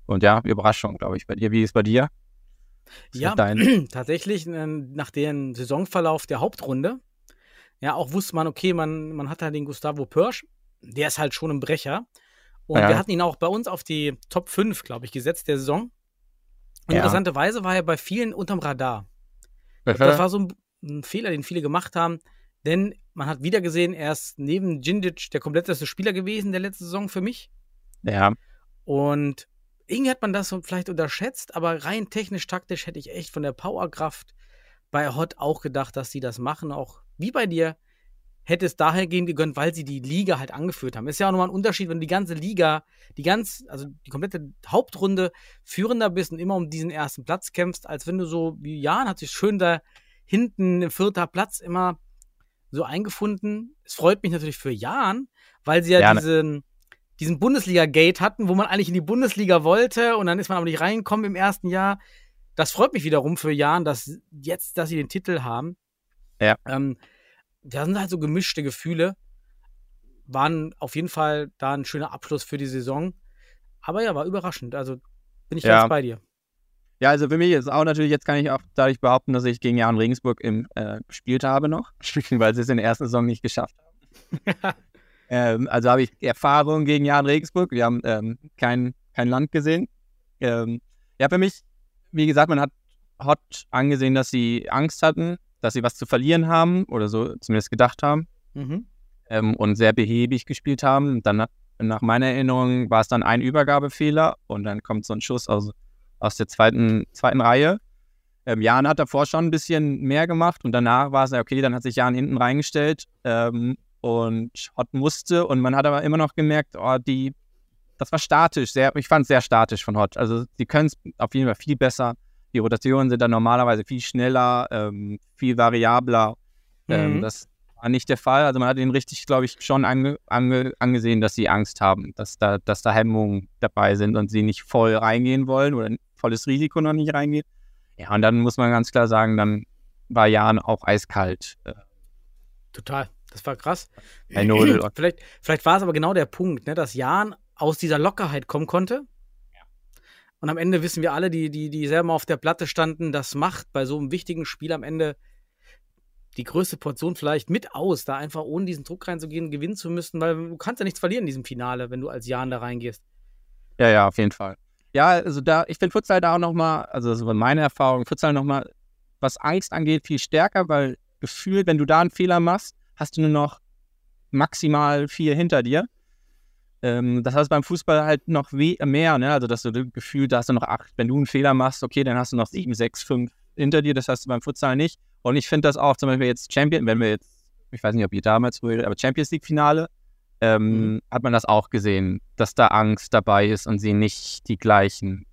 F: Und ja, Überraschung, glaube ich, bei dir. Wie ist es bei dir? Was
E: Ja, tatsächlich äh, nach dem Saisonverlauf der Hauptrunde, ja, auch wusste man, okay, man, man hat halt den Gustavo Pörsch, der ist halt schon ein Brecher. Und
F: Ja.
E: wir hatten ihn auch bei uns auf die Top 5, glaube ich, gesetzt der Saison. Und
F: Ja.
E: interessanterweise war er bei vielen unterm Radar. Das war so ein, ein Fehler, den viele gemacht haben, denn man hat wieder gesehen, er ist neben Djindjic der kompletteste Spieler gewesen der letzten Saison für mich.
F: ja,
E: Und irgendwie hat man das vielleicht unterschätzt, aber rein technisch, taktisch hätte ich echt von der Powerkraft bei Hot auch gedacht, dass sie das machen. Auch wie bei dir hätte es daher gehen gegönnt, weil sie die Liga halt angeführt haben. Ist ja auch nochmal ein Unterschied, wenn du die ganze Liga, die ganz, also die komplette Hauptrunde führender bist und immer um diesen ersten Platz kämpfst, als wenn du so, wie Jan hat sich schön da hinten im vierter Platz immer so eingefunden. Es freut mich natürlich für Jan, weil sie ja
F: Gerne.
E: diesen, diesen Bundesliga-Gate hatten, wo man eigentlich in die Bundesliga wollte und dann ist man aber nicht reingekommen im ersten Jahr. Das freut mich wiederum für Jan, dass jetzt, dass sie den Titel haben.
F: Ja.
E: Ähm, da sind halt so gemischte Gefühle. Waren auf jeden Fall da ein schöner Abschluss für die Saison. Aber ja, war überraschend. Also bin ich
F: Ja.
E: ganz bei dir.
F: Ja, also für mich ist auch natürlich, jetzt kann ich auch dadurch behaupten, dass ich gegen Jan Regensburg im, äh, gespielt habe noch, weil sie es in der ersten Saison nicht geschafft haben. ähm, also habe ich Erfahrung gegen Jan Regensburg. Wir haben ähm, kein, kein Land gesehen. Ähm, ja, für mich, wie gesagt, man hat Hot angesehen, dass sie Angst hatten, dass sie was zu verlieren haben oder so zumindest gedacht haben
E: Mhm.
F: ähm, und sehr behäbig gespielt haben. Dann nach meiner Erinnerung war es dann ein Übergabefehler und dann kommt so ein Schuss aus, aus der zweiten, zweiten Reihe. Ähm, Jan hat davor schon ein bisschen mehr gemacht und danach war es ja okay, dann hat sich Jan hinten reingestellt ähm, und Hott musste und man hat aber immer noch gemerkt, oh, die, das war statisch, sehr, ich fand es sehr statisch von Hott. Also sie können es auf jeden Fall viel besser. Die Rotationen sind dann normalerweise viel schneller, ähm, viel variabler. Ähm,
E: Mhm.
F: das war nicht der Fall. Also man hat ihnen richtig, glaube ich, schon ange, ange, angesehen, dass sie Angst haben, dass da, dass da Hemmungen dabei sind und sie nicht voll reingehen wollen oder volles Risiko noch nicht reingehen. Ja, und dann muss man ganz klar sagen, dann war Jan auch eiskalt. Äh,
E: Total. Das war krass.
F: Ein
E: vielleicht, vielleicht war es aber genau der Punkt, ne, dass Jan aus dieser Lockerheit kommen konnte. Und am Ende wissen wir alle, die, die, die selber auf der Platte standen, das macht bei so einem wichtigen Spiel am Ende die größte Portion vielleicht mit aus, da einfach ohne diesen Druck reinzugehen, gewinnen zu müssen, weil du kannst ja nichts verlieren in diesem Finale, wenn du als Jan da reingehst.
F: Ja, ja, auf jeden Fall. Ja, also da, ich finde Futsal da auch nochmal, also das war meine Erfahrung, Futsal nochmal, was Angst angeht, viel stärker, weil gefühlt, wenn du da einen Fehler machst, hast du nur noch maximal vier hinter dir. Ähm, das heißt beim Fußball halt noch we mehr, ne? Also dass du das Gefühl, da hast du noch acht. Wenn du einen Fehler machst, okay, dann hast du noch sieben, sechs, fünf hinter dir. Das hast du beim Futsal nicht. Und ich finde das auch, zum Beispiel jetzt Champion, wenn wir jetzt, ich weiß nicht, ob ihr damals früher, aber Champions League Finale, ähm, hat man das auch gesehen, dass da Angst dabei ist und sie nicht die gleichen,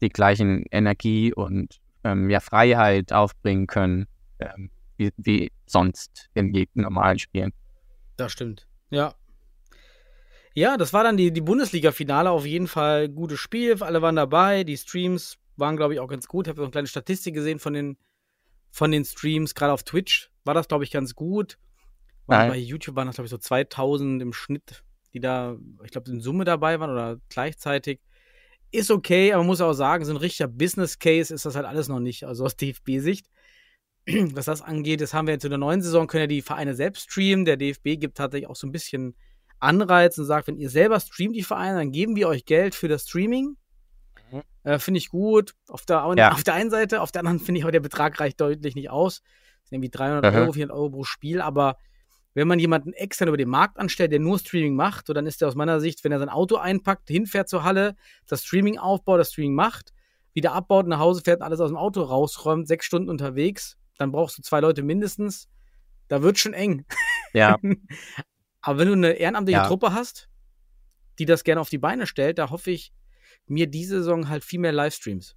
F: die gleichen Energie und ähm, ja, Freiheit aufbringen können, ähm, wie, wie sonst in jedem normalen Spielen.
E: Das stimmt. Ja. Ja, das war dann die, die Bundesliga-Finale auf jeden Fall gutes Spiel. Alle waren dabei. Die Streams waren, glaube ich, auch ganz gut. Ich habe noch eine kleine Statistik gesehen von den, von den Streams. Gerade auf Twitch war das, glaube ich, ganz gut.
F: Nein.
E: bei YouTube waren das, glaube ich, so 2000 im Schnitt, die da, ich glaube, in Summe dabei waren oder gleichzeitig. Ist okay, aber man muss auch sagen, so ein richtiger Business Case ist das halt alles noch nicht, also aus DFB-Sicht. Was das angeht, das haben wir jetzt in der neuen Saison, können ja die Vereine selbst streamen. Der DFB gibt tatsächlich auch so ein bisschen Anreiz und sagt, wenn ihr selber streamt, die Vereine, dann geben wir euch Geld für das Streaming.
F: Mhm.
E: Äh, finde ich gut. Auf der,
F: Ja.
E: auf der einen Seite, auf der anderen finde ich auch, der Betrag reicht deutlich nicht aus. Das sind irgendwie 300
F: Aha.
E: Euro, 400 Euro pro Spiel, aber wenn man jemanden extern über den Markt anstellt, der nur Streaming macht, so dann ist der aus meiner Sicht, wenn er sein Auto einpackt, hinfährt zur Halle, das Streaming aufbaut, das Streaming macht, wieder abbaut, nach Hause fährt und alles aus dem Auto rausräumt, sechs Stunden unterwegs, dann brauchst du zwei Leute mindestens. Da wird schon eng.
F: Ja,
E: Aber wenn du eine ehrenamtliche
F: Ja.
E: Truppe hast, die das gerne auf die Beine stellt, da hoffe ich mir diese Saison halt viel mehr Livestreams.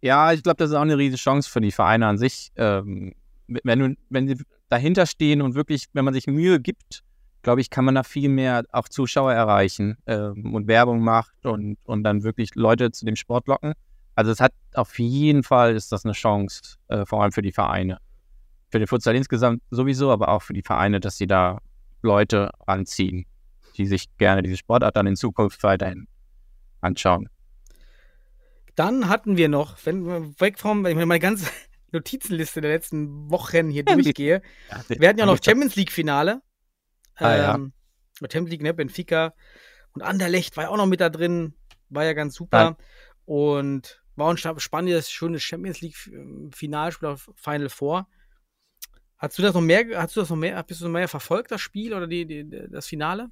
F: ja ich glaube, das ist auch eine riesige Chance für die Vereine an sich. Ähm, wenn, du, wenn sie dahinter stehen und wirklich, wenn man sich Mühe gibt, glaube ich, kann man da viel mehr auch Zuschauer erreichen ähm, und Werbung macht und, und dann wirklich Leute zu dem Sport locken. Also es hat auf jeden Fall ist das eine Chance, äh, vor allem für die Vereine. Für den Futsal insgesamt sowieso, aber auch für die Vereine, dass sie da Leute anziehen, die sich gerne diese Sportart dann in Zukunft weiterhin anschauen.
E: Dann hatten wir noch, wenn wir weg vom, wenn ich meine ganze Notizenliste der letzten Wochen hier durchgehe, wir hatten ja noch Champions League Finale.
F: Ah, ja.
E: ähm, Champions League, ne, Benfica und Anderlecht war ja auch noch mit da drin, war ja ganz super. Und war ein spannendes, schönes Champions League ähm, Finalspiel auf Final Four. Hast du das noch mehr, hast du das noch mehr, bist du noch mehr verfolgt, das Spiel oder die, die, das Finale?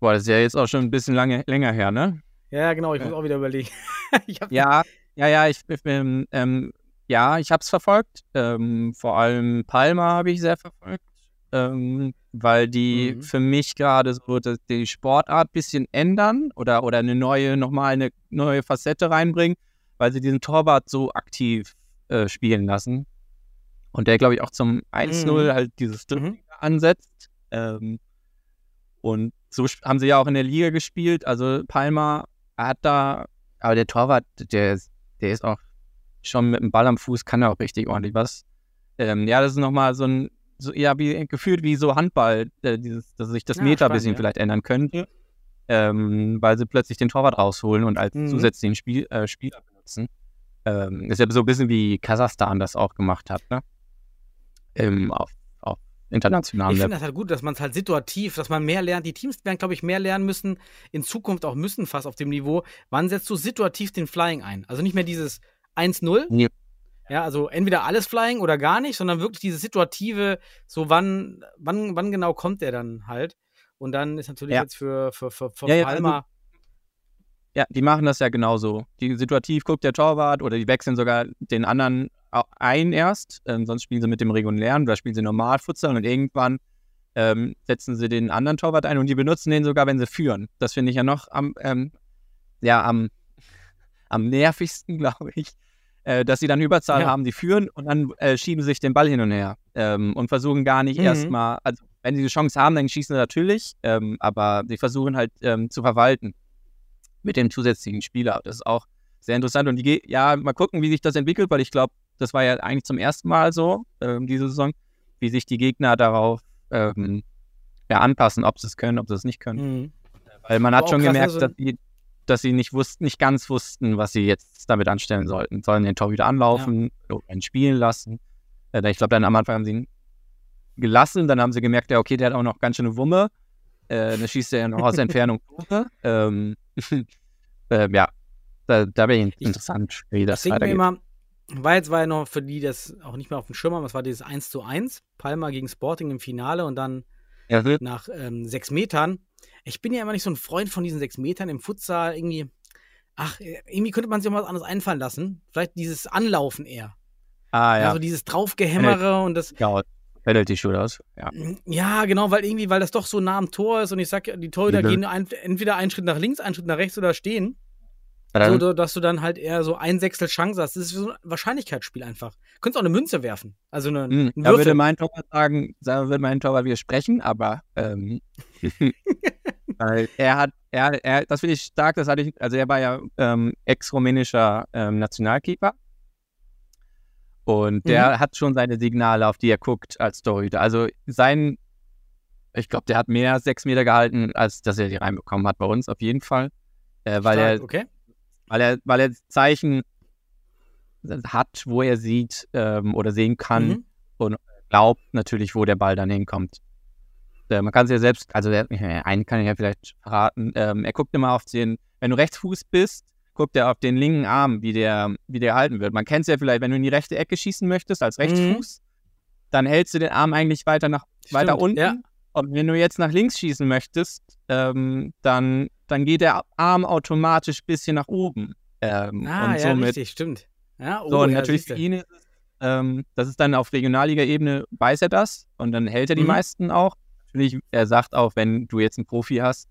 F: Boah, das ist ja jetzt auch schon ein bisschen lange, länger her, ne?
E: Ja, genau, ich
F: Ja.
E: muss auch wieder überlegen.
F: Ja, ja, ja, ich ähm, ähm, ja, ich habe es verfolgt. Ähm, vor allem Palma habe ich sehr verfolgt, ähm, weil die
E: Mhm.
F: für mich gerade so die Sportart ein bisschen ändern oder, oder eine neue, nochmal eine neue Facette reinbringen, weil sie diesen Torwart so aktiv äh, spielen lassen. Und der, glaube ich, auch zum 1-0
E: Mhm.
F: halt dieses Dribbling
E: Mhm.
F: ansetzt. Ähm, und so haben sie ja auch in der Liga gespielt. Also Palma hat da, aber der Torwart, der, ist- der ist auch schon mit dem Ball am Fuß, kann er auch richtig ordentlich was. Ähm, ja, das ist nochmal so ein, so, ja, wie gefühlt wie so Handball, äh, dieses, dass sich das
E: Ja,
F: Meter ein bisschen
E: ja.
F: vielleicht ändern könnte, ähm, weil sie plötzlich den Torwart rausholen und als
E: Mhm.
F: zusätzlichen Spiel, äh, Spieler benutzen. Ähm, ist ja so ein bisschen wie Kasachstan das auch gemacht hat, ne? Ähm, auf, auf internationalem
E: Ich finde das halt gut, dass man es halt situativ, dass man mehr lernt. Die Teams werden, glaube ich, mehr lernen müssen, in Zukunft auch müssen, fast auf dem Niveau. Wann setzt du situativ den Flying ein? Also nicht mehr dieses 1-0.
F: Ja.
E: Ja, also entweder alles Flying oder gar nicht, sondern wirklich dieses situative, so wann, wann, wann genau kommt der dann halt? Und dann ist natürlich
F: Ja.
E: jetzt für, für, für, für
F: Ja, ja, also-
E: Palmer.
F: Ja, die machen das ja genauso. Die situativ guckt der Torwart oder die wechseln sogar den anderen ein erst. Ähm, sonst spielen sie mit dem regulären oder spielen sie normal Futsal und irgendwann ähm, setzen sie den anderen Torwart ein und die benutzen den sogar, wenn sie führen. Das finde ich ja noch am, ähm, ja, am, am nervigsten, glaube ich. Äh, dass sie dann Überzahl
E: Ja.
F: haben, die führen und dann äh, schieben sie sich den Ball hin und her ähm, und versuchen gar nicht
E: Mhm.
F: erstmal, also wenn sie die Chance haben, dann schießen sie natürlich, ähm, aber sie versuchen halt ähm, zu verwalten mit dem zusätzlichen Spieler. Das ist auch sehr interessant. Und die, ja, mal gucken, wie sich das entwickelt, weil ich glaube, das war ja eigentlich zum ersten Mal so, ähm, diese Saison, wie sich die Gegner darauf ähm, ja, anpassen, ob sie es können, ob sie es nicht können.
E: Mhm.
F: Weil man hat schon
E: krass,
F: gemerkt,
E: also-
F: dass, die, dass sie nicht, wussten, nicht ganz wussten, was sie jetzt damit anstellen sollten. Sollen den Tor wieder anlaufen oder ihn spielen lassen? Äh, ich glaube, dann am Anfang haben sie ihn gelassen, dann haben sie gemerkt, ja, okay, der hat auch noch ganz schöne Wumme. Äh, dann schießt er ja noch aus Entfernung. Ähm, äh, ja, da, da wäre
E: Ich-
F: interessant, wie das
E: Ich
F: weitergeht.
E: immer, war jetzt war ja noch für die, das auch nicht mehr auf dem Schirm haben, das war dieses 1 zu 1, Palma gegen Sporting im Finale und dann
F: Ja,
E: nach ähm, sechs Metern. Ich bin ja immer nicht so ein Freund von diesen sechs Metern im Futsal. Irgendwie, ach, irgendwie könnte man sich auch mal was anderes einfallen lassen. Vielleicht dieses Anlaufen eher.
F: ah, ja.
E: Also dieses Draufgehämmere und das.
F: ja. Penalty Shootouts. Ja.
E: Ja, genau, weil irgendwie, weil das doch so nah am Tor ist und ich sag, ja, die Torhüter
F: Mhm.
E: gehen ein, entweder einen Schritt nach links, einen Schritt nach rechts oder stehen.
F: Dann,
E: So, da- dass du dann halt eher so ein Sechstel Chance hast. Das ist so ein Wahrscheinlichkeitsspiel einfach. Du könntest auch eine Münze werfen. Also eine,
F: Hm,
E: einen
F: da würde mein Torwart sagen, da würde mein Torwart widersprechen, aber ähm, weil er hat, er, er, das finde ich stark, das hatte ich, also er war ja ähm, ex-rumänischer ähm, Nationalkeeper und der hat schon seine Signale, auf die er guckt als Torhüter. Also sein, ich glaube, der hat mehr sechs Meter gehalten, als dass er die reinbekommen hat bei uns, auf jeden Fall. Äh, weil
E: Stark,
F: er
E: okay.
F: Weil er, weil er Zeichen hat, wo er sieht ähm, oder sehen kann
E: Mhm.
F: und glaubt natürlich, wo der Ball dann hinkommt. Äh, man kann es ja selbst, also der, einen kann ich ja vielleicht verraten, ähm, er guckt immer auf den, wenn du Rechtsfuß bist, guckt er auf den linken Arm, wie der, wie der halten wird. Man kennt es ja vielleicht, wenn du in die rechte Ecke schießen möchtest als Rechtsfuß, dann hältst du den Arm eigentlich weiter nach weiter
E: Stimmt,
F: unten.
E: ja.
F: Und wenn du jetzt nach links schießen möchtest, ähm, dann, dann geht der Arm automatisch ein bisschen nach oben. Ähm,
E: Ah,
F: und
E: ja,
F: somit
E: richtig, stimmt. Ja, oh,
F: so, und
E: ja,
F: natürlich
E: siehste.
F: für ihn ist es, ähm, das ist dann auf Regionalliga-Ebene, weiß er das und dann hält er die
E: Mhm.
F: meisten auch. Natürlich, er sagt auch, wenn du jetzt einen Profi hast,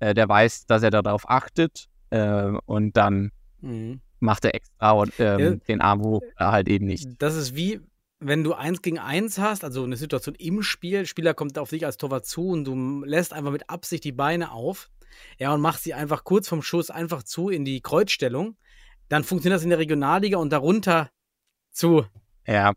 F: äh, der weiß, dass er darauf achtet äh, und dann
E: Mhm.
F: macht er extra und, ähm,
E: Ja.
F: den Arm hoch, äh, halt eben nicht.
E: Das ist wie, wenn du eins gegen eins hast, also eine Situation im Spiel, Spieler kommt auf dich als Torwart zu und du lässt einfach mit Absicht die Beine auf, ja, und machst sie einfach kurz vom Schuss einfach zu in die Kreuzstellung, dann funktioniert das in der Regionalliga und darunter zu,
F: Ja,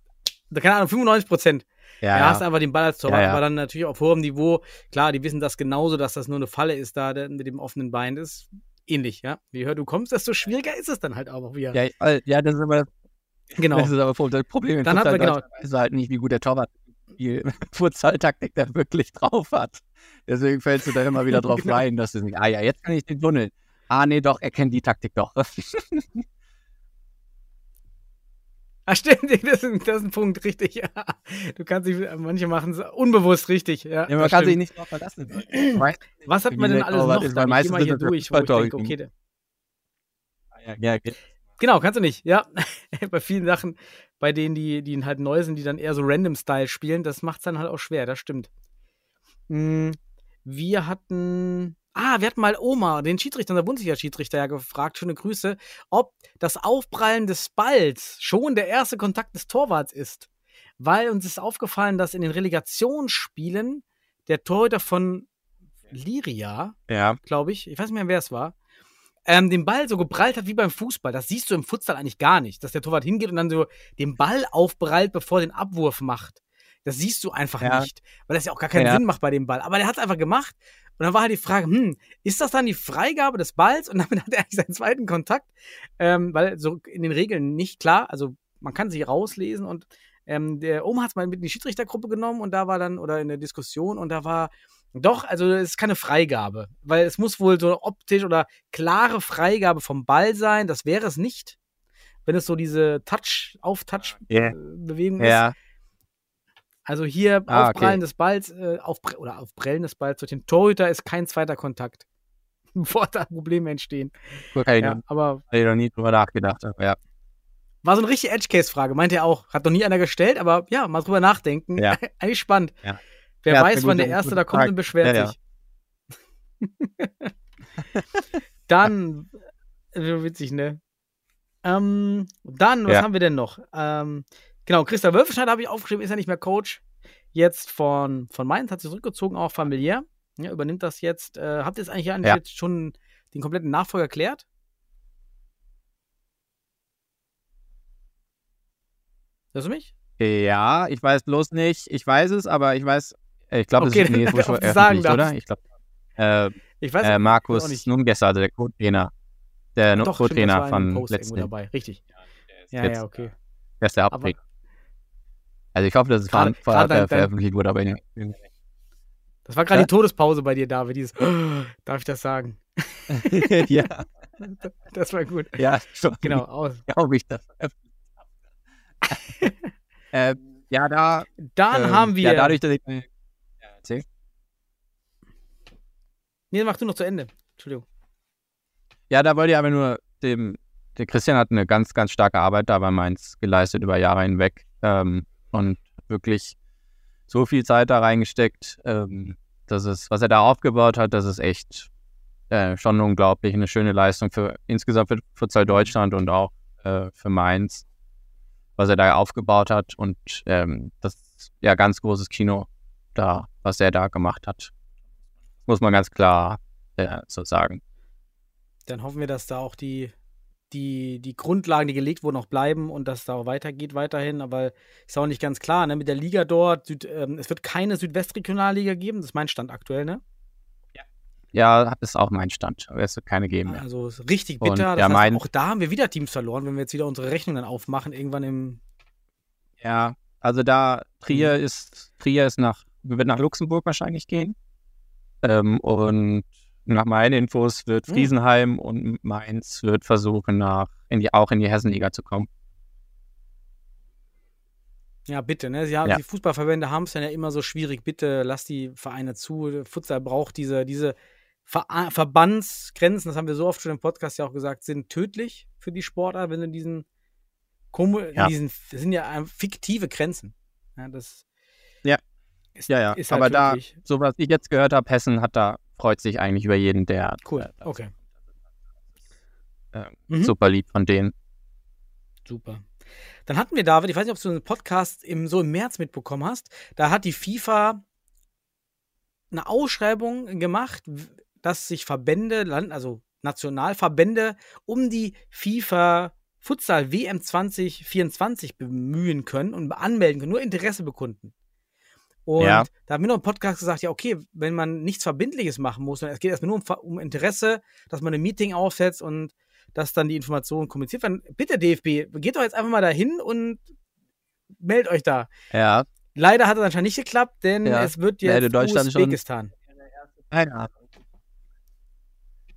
E: keine Ahnung, 95 Prozent.
F: ja,
E: Ja, hast einfach den Ball als Torwart,
F: Ja, ja.
E: aber dann natürlich auf hohem Niveau. Klar, die wissen das genauso, dass das nur eine Falle ist, da mit dem offenen Bein ist. Ähnlich, ja. Je höher du kommst, desto schwieriger ist es dann halt auch wieder.
F: Ja, ja, das ist aber
E: genau.
F: das ist aber das Problem.
E: Dann hat man genau-
F: Deutschland weiß er halt nicht, wie gut der Torwart die Futsal-Taktik da wirklich drauf hat. Deswegen fällst du da immer wieder drauf
E: Genau.
F: rein, dass du nicht, ah ja, jetzt kann ich den tunneln. Ah, nee, doch, er kennt die Taktik doch.
E: Ah, stimmt, das ist, das ist ein Punkt, richtig. Ja. Du kannst dich, manche machen es unbewusst richtig. Ja,
F: Ja, man kann sich
E: stimmt.
F: nicht drauf verlassen. Weiß-
E: Was hat man denn alles noch
F: ist,
E: da? Ich geh
F: meistens
E: mal hier durch, wo ich denke, okay,
F: Ja, ja, ja.
E: Genau, kannst du nicht, ja. bei vielen Sachen, bei denen, die, die halt neu sind, die dann eher so Random-Style spielen, das macht es dann halt auch schwer, das stimmt. Hm, Wir hatten, ah, wir hatten mal Oma, den Schiedsrichter, unser Bundesliga-Schiedsrichter, ja gefragt, schöne Grüße, ob das Aufprallen des Balls schon der erste Kontakt des Torwarts ist. Weil uns ist aufgefallen, dass in den Relegationsspielen der Torhüter von Liria,
F: ja.
E: glaube ich, ich weiß nicht mehr, wer es war, ähm, den Ball so geprallt hat wie beim Fußball. Das siehst du im Futsal eigentlich gar nicht, dass der Torwart hingeht und dann so den Ball aufprallt, bevor er den Abwurf macht. Das siehst du einfach
F: Ja.
E: nicht, weil das ja auch gar keinen
F: Ja.
E: Sinn macht bei dem Ball. Aber der hat es einfach gemacht. Und dann war halt die Frage, hm, ist das dann die Freigabe des Balls? Und damit hat er eigentlich seinen zweiten Kontakt, ähm, weil so in den Regeln nicht klar, also man kann sich rauslesen und ähm, der Oma hat es mal mit in die Schiedsrichtergruppe genommen und da war dann, oder in der Diskussion und da war, doch, also es ist keine Freigabe, weil es muss wohl so optisch oder klare Freigabe vom Ball sein, das wäre es nicht, wenn es so diese Touch,
F: Ja.
E: Auf-Touch-Bewegung ist.
F: Ja,
E: Also hier
F: Ah,
E: Aufprallen
F: okay.
E: des Balls, äh, auf, oder Aufprellen des Balls durch den Torhüter ist kein zweiter Kontakt. Bevor da Probleme entstehen.
F: Ich,
E: Ja,
F: noch-
E: aber
F: hätte ich noch nie drüber nachgedacht. Ja.
E: war so eine richtige Edge-Case-Frage, meinte er auch. Hat noch nie einer gestellt, aber ja, mal drüber nachdenken.
F: Ja.
E: Eigentlich spannend.
F: Ja.
E: Wer
F: Ja,
E: weiß, wann der Erste da kommt und beschwert
F: Ja, ja.
E: sich. Dann, äh, witzig, ne? Ähm, dann, was haben wir denn noch? Ähm, genau, Christa Wölfenschneider habe ich aufgeschrieben, ist ja nicht mehr Coach. Jetzt von, von Mainz, hat sich zurückgezogen, auch familiär. Ja, übernimmt das jetzt. Äh, habt ihr jetzt eigentlich eigentlich jetzt schon den kompletten Nachfolger erklärt? Hörst du mich?
F: ja, ich weiß bloß nicht. Ich weiß es, aber ich weiß. Ich glaube,
E: Okay,
F: es ist, nee,
E: du sagen
F: öffentlich, oder?
E: darfst.
F: Ich glaube. Äh,
E: Ich weiß
F: äh, Markus
E: nicht.
F: Nungesser, also der Co-Trainer. Der
E: das
F: Co-Trainer von letzten.
E: dabei. Richtig. Ja,
F: jetzt-
E: ja, okay.
F: Der ist der Haupttrainer. Also ich hoffe, dass es
E: Gerade-
F: ver-
E: gerade dein-
F: veröffentlicht wurde, aber ich-
E: Das war gerade
F: Ja?
E: die Todespause bei dir, David. Dieses, darf ich das sagen?
F: ja,
E: Das war gut.
F: ja, schon.
E: Genau, aus.
F: Glaube ich das. äh, ja, da.
E: Dann
F: ähm,
E: haben wir.
F: Ja, dadurch, dass ich. Erzähl.
E: nee, mach du noch zu Ende. Entschuldigung.
F: Ja, da wollte ich aber nur dem, der Christian hat eine ganz, ganz starke Arbeit da bei Mainz geleistet über Jahre hinweg ähm, und wirklich so viel Zeit da reingesteckt, ähm, dass es, was er da aufgebaut hat, das ist echt äh, schon unglaublich, eine schöne Leistung für insgesamt für Futsal Deutschland und auch äh, für Mainz, was er da aufgebaut hat und ähm, das ja ganz großes Kino da, was er da gemacht hat, muss man ganz klar äh, so sagen.
E: Dann hoffen wir, dass da auch die, die, die Grundlagen, die gelegt wurden, auch bleiben und dass da auch weitergeht weiterhin. Aber ist auch nicht ganz klar, ne? Mit der Liga dort, Süd, ähm, es wird keine Südwestregionalliga geben, das ist mein Stand aktuell, ne?
F: Ja, ist auch mein Stand. Es wird keine geben mehr.
E: Also ist richtig
F: Und,
E: bitter.
F: ja,
E: das heißt,
F: mein-
E: auch da haben wir wieder Teams verloren, wenn wir jetzt wieder unsere Rechnung dann aufmachen, irgendwann im.
F: Ja, also da Trier
E: Mhm.
F: ist, Trier ist nach, wird nach Luxemburg wahrscheinlich gehen. Ähm, und nach meinen Infos wird
E: Mhm.
F: Friesenheim und Mainz wird versuchen, nach, in die, auch in die Hessenliga zu kommen.
E: Ja, bitte, ne? Sie haben,
F: Ja.
E: Die Fußballverbände haben es dann ja immer so schwierig. Bitte lass die Vereine zu. Futsal braucht diese, diese Ver Verbandsgrenzen, das haben wir so oft schon im Podcast ja auch gesagt, sind tödlich für die Sportart, wenn du diesen, Kommu-
F: Ja.
E: diesen das sind ja fiktive Grenzen. Ja, das
F: Ja.
E: Ist,
F: Ja, ja.
E: Ist halt
F: Aber da, so was ich jetzt gehört habe, Hessen hat da, freut sich eigentlich über jeden, der
E: Cool,
F: äh,
E: okay.
F: äh,
E: Mhm.
F: super lieb von denen.
E: Super. Dann hatten wir, David, ich weiß nicht, ob du einen Podcast im, so im März mitbekommen hast, da hat die FIFA eine Ausschreibung gemacht, dass sich Verbände, Land, also Nationalverbände um die FIFA Futsal WM 2024 bemühen können und anmelden können, nur Interesse bekunden. Und
F: Ja.
E: da haben wir noch im Podcast gesagt, ja, okay, wenn man nichts Verbindliches machen muss, sondern es geht erstmal nur um, um Interesse, dass man ein Meeting aufsetzt und dass dann die Informationen kommuniziert werden. Bitte, DFB, geht doch jetzt einfach mal dahin und meldet euch da.
F: Ja,
E: Leider hat es anscheinend nicht geklappt, denn
F: Ja,
E: es wird jetzt
F: Deutschland schon-
E: Usbekistan.
F: keine Ahnung.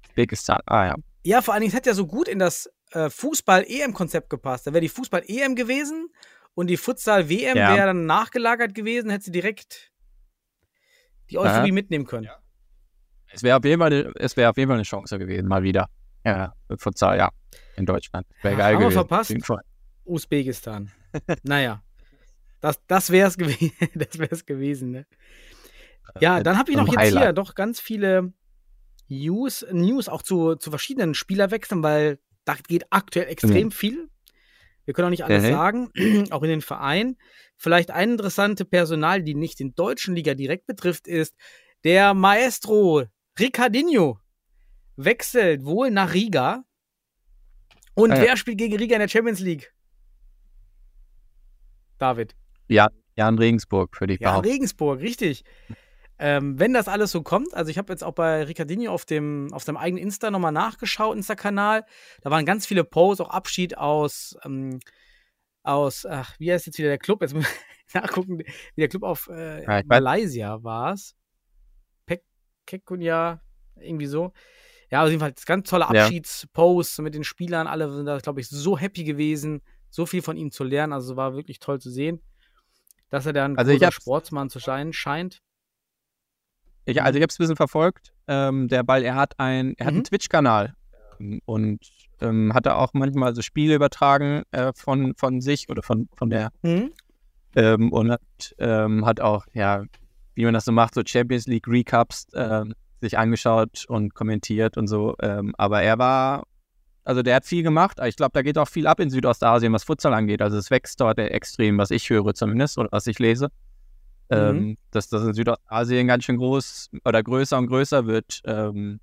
F: Usbekistan, ah ja.
E: Ja, vor allen Dingen, es hätte ja so gut in das äh, Fußball-EM-Konzept gepasst. Da wäre die Fußball-EM gewesen und die Futsal-WM
F: Ja.
E: wäre dann nachgelagert gewesen, hätte sie direkt die Euphorie mitnehmen können.
F: Es wäre auf, jeden Fall eine- es wär auf jeden Fall eine Chance gewesen, mal wieder. Ja, Futsal, ja. In Deutschland. Wäre
E: Ja,
F: geil
E: haben wir
F: gewesen.
E: verpasst.
F: Auf jeden Fall.
E: Usbekistan. naja. Das, das wäre es gew das wär's gewesen, ne? Ja, dann habe ich noch jetzt hier doch ganz viele News, News auch zu, zu verschiedenen Spielerwechseln, weil da geht aktuell extrem viel. Wir können auch nicht alles
F: Mhm.
E: sagen, auch in den Vereinen. Vielleicht eine interessante Personal, die nicht den deutschen Liga direkt betrifft, ist der Maestro Ricardinho wechselt wohl nach Riga. Und
F: Ah, ja.
E: wer spielt gegen Riga in der Champions League? David.
F: Ja, Jan Regensburg, würde ich behaupten.
E: Regensburg, richtig. Ähm, wenn das alles so kommt, also ich habe jetzt auch bei Ricardinho auf dem auf seinem eigenen Insta nochmal nachgeschaut, Insta-Kanal. Da waren ganz viele Posts, auch Abschied aus, ähm, aus, ach, wie heißt jetzt wieder der Club? Jetzt muss ich nachgucken, wie der Club auf äh,
F: Ja,
E: Malaysia war es. Kekunya, irgendwie so. Ja, auf jeden Fall ganz tolle
F: Ja.
E: Abschiedsposts mit den Spielern. Alle sind da, glaube ich, so happy gewesen, so viel von ihm zu lernen. Also war wirklich toll zu sehen. dass er dann
F: Also hab's-
E: Sportsmann zu sein scheint.
F: Ich, also ich habe es ein bisschen verfolgt. Ähm, der Ball, er hat ein, er hat
E: Mhm.
F: einen Twitch-Kanal ähm, und ähm, hat da auch manchmal so Spiele übertragen äh, von, von sich oder von, von der ähm, und hat, ähm, hat auch, ja, wie man das so macht, so Champions League Recaps ähm, sich angeschaut und kommentiert und so. Ähm, aber er war, also der hat viel gemacht. Ich glaube, da geht auch viel ab in Südostasien, was Futsal angeht. Also es wächst dort extrem, was ich höre zumindest oder was ich lese. Ähm, dass das in Südostasien ganz schön groß oder größer und größer wird. Ähm,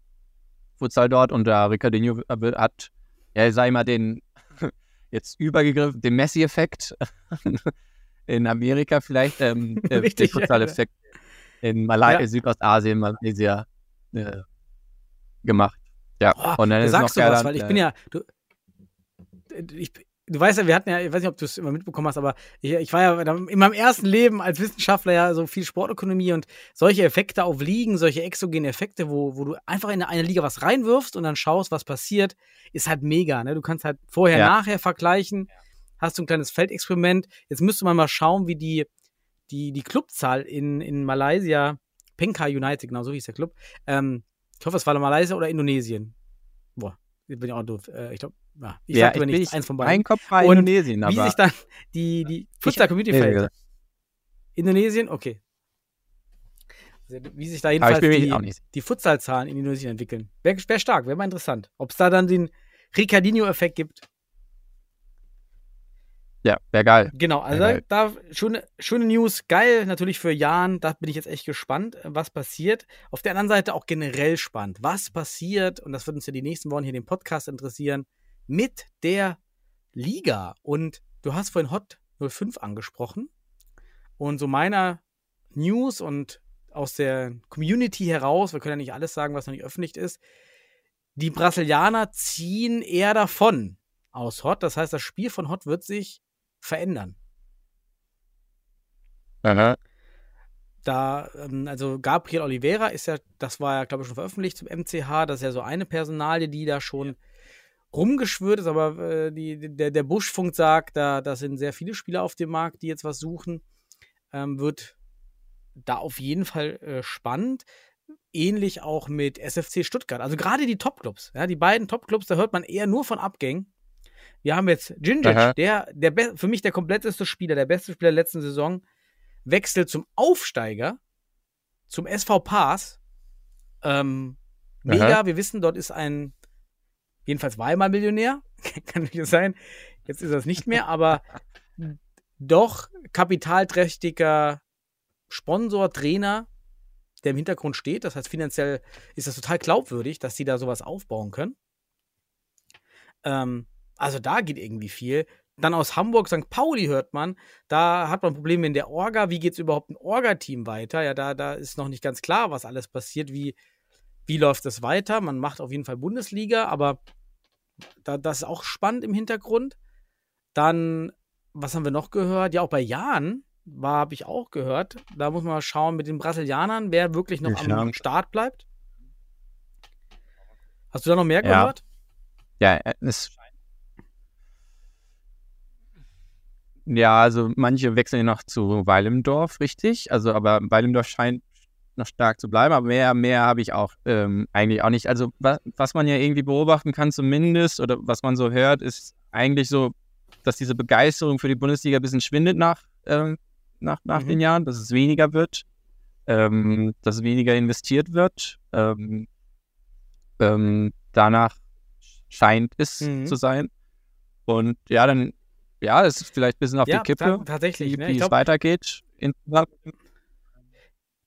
F: Futsal dort und da Ricardinho hat, ja, sag ich mal, den jetzt übergegriffen, den Messi-Effekt in Amerika vielleicht, ähm, äh, den
E: Richtig, ja,
F: Futsal-Effekt in Malai
E: Ja.
F: Südostasien, Malaysia äh, gemacht. Ja,
E: Boah,
F: und dann
E: da
F: ist
E: sagst
F: noch
E: du was, weil ich
F: äh,
E: bin ja, du, ich, du weißt ja, wir hatten ja, ich weiß nicht, ob du es immer mitbekommen hast, aber ich, ich war ja in meinem ersten Leben als Wissenschaftler ja so viel Sportökonomie und solche Effekte auf Ligen, solche exogene Effekte, wo, wo du einfach in eine Liga was reinwirfst und dann schaust, was passiert, ist halt mega. Ne? Du kannst halt vorher,
F: Ja.
E: nachher vergleichen, hast du ein kleines Feldexperiment. Jetzt müsste man mal schauen, wie die, die, die Clubzahl in, in Malaysia, Penka United, genau so hieß der Club, ähm, ich hoffe, es war Malaysia oder Indonesien. Boah, jetzt bin ich auch doof. Äh, ich glaube, ja, ich
F: ja,
E: sag
F: ich,
E: nichts,
F: ich,
E: eins von beiden.
F: Mein Kopf war
E: Und
F: Indonesien,
E: Wie
F: aber
E: sich dann die, die Futsal Community
F: Ja,
E: verhält. Indonesien, okay. Also, Wie sich da jedenfalls die,
F: nicht.
E: die Futsalzahlen in Indonesien entwickeln. Wäre wär stark, wäre mal interessant. Ob es da dann den Ricardinho-Effekt gibt.
F: Ja, wäre geil.
E: Genau, also
F: geil.
E: da schöne, schöne News, geil natürlich für Jan, da bin ich jetzt echt gespannt, was passiert. Auf der anderen Seite auch generell spannend, was passiert, und das wird uns ja die nächsten Wochen hier den Podcast interessieren, mit der Liga. Und du hast vorhin Hot 05 angesprochen. Und so meiner News und aus der Community heraus, wir können ja nicht alles sagen, was noch nicht öffentlich ist, die Brasilianer ziehen eher davon aus Hot. Das heißt, das Spiel von Hot wird sich verändern.
F: Aha.
E: Da, ähm, also Gabriel Oliveira ist ja, das war ja, glaube ich, schon veröffentlicht zum MCH, das ist ja so eine Personalie, die da schon rumgeschwört ist, aber äh, die, der, der Buschfunk sagt, da, da sind sehr viele Spieler auf dem Markt, die jetzt was suchen. Ähm, wird da auf jeden Fall äh, spannend. Ähnlich auch mit SFC Stuttgart. Also gerade die Topclubs, ja, die beiden Topclubs, da hört man eher nur von Abgängen. Wir haben jetzt
F: Aha.
E: der, der für mich der kompletteste Spieler, der beste Spieler der letzten Saison, wechselt zum Aufsteiger, zum SV Pass. Ähm, mega,
F: Aha.
E: wir wissen, dort ist ein, jedenfalls war er mal Millionär, kann natürlich sein, jetzt ist er es nicht mehr, aber doch kapitalträchtiger Sponsor, Trainer, der im Hintergrund steht. Das heißt, finanziell ist das total glaubwürdig, dass sie da sowas aufbauen können. Ähm, also da geht irgendwie viel. Dann aus Hamburg, St. Pauli hört man, da hat man Probleme in der Orga. Wie geht es überhaupt ein Orga-Team weiter? Ja, da, da ist noch nicht ganz klar, was alles passiert. Wie, wie läuft es weiter? Man macht auf jeden Fall Bundesliga, aber da, das ist auch spannend im Hintergrund. Dann, was haben wir noch gehört? Ja, auch bei Jan war, habe ich auch gehört. Da muss man mal schauen mit den Brasilianern, wer wirklich noch
F: Ja.
E: am Start bleibt. Hast du da noch mehr
F: Ja.
E: gehört?
F: Ja, äh, es. Ja, also manche wechseln noch zu Weilimdorf, richtig. Also, aber Weilimdorf scheint noch stark zu bleiben, aber mehr, mehr habe ich auch ähm, eigentlich auch nicht. Also, was, was man ja irgendwie beobachten kann, zumindest, oder was man so hört, ist eigentlich so, dass diese Begeisterung für die Bundesliga ein bisschen schwindet nach, ähm, nach, nach
E: Mhm.
F: den Jahren, dass es weniger wird, ähm, dass weniger investiert wird. Ähm, ähm, danach scheint es
E: Mhm.
F: zu sein. Und ja, dann, ja, es ist vielleicht ein bisschen auf
E: Ja,
F: die Kippe,
E: ta- tatsächlich,
F: wie,
E: ne?
F: wie es
E: glaub-
F: weitergeht. Insgesamt.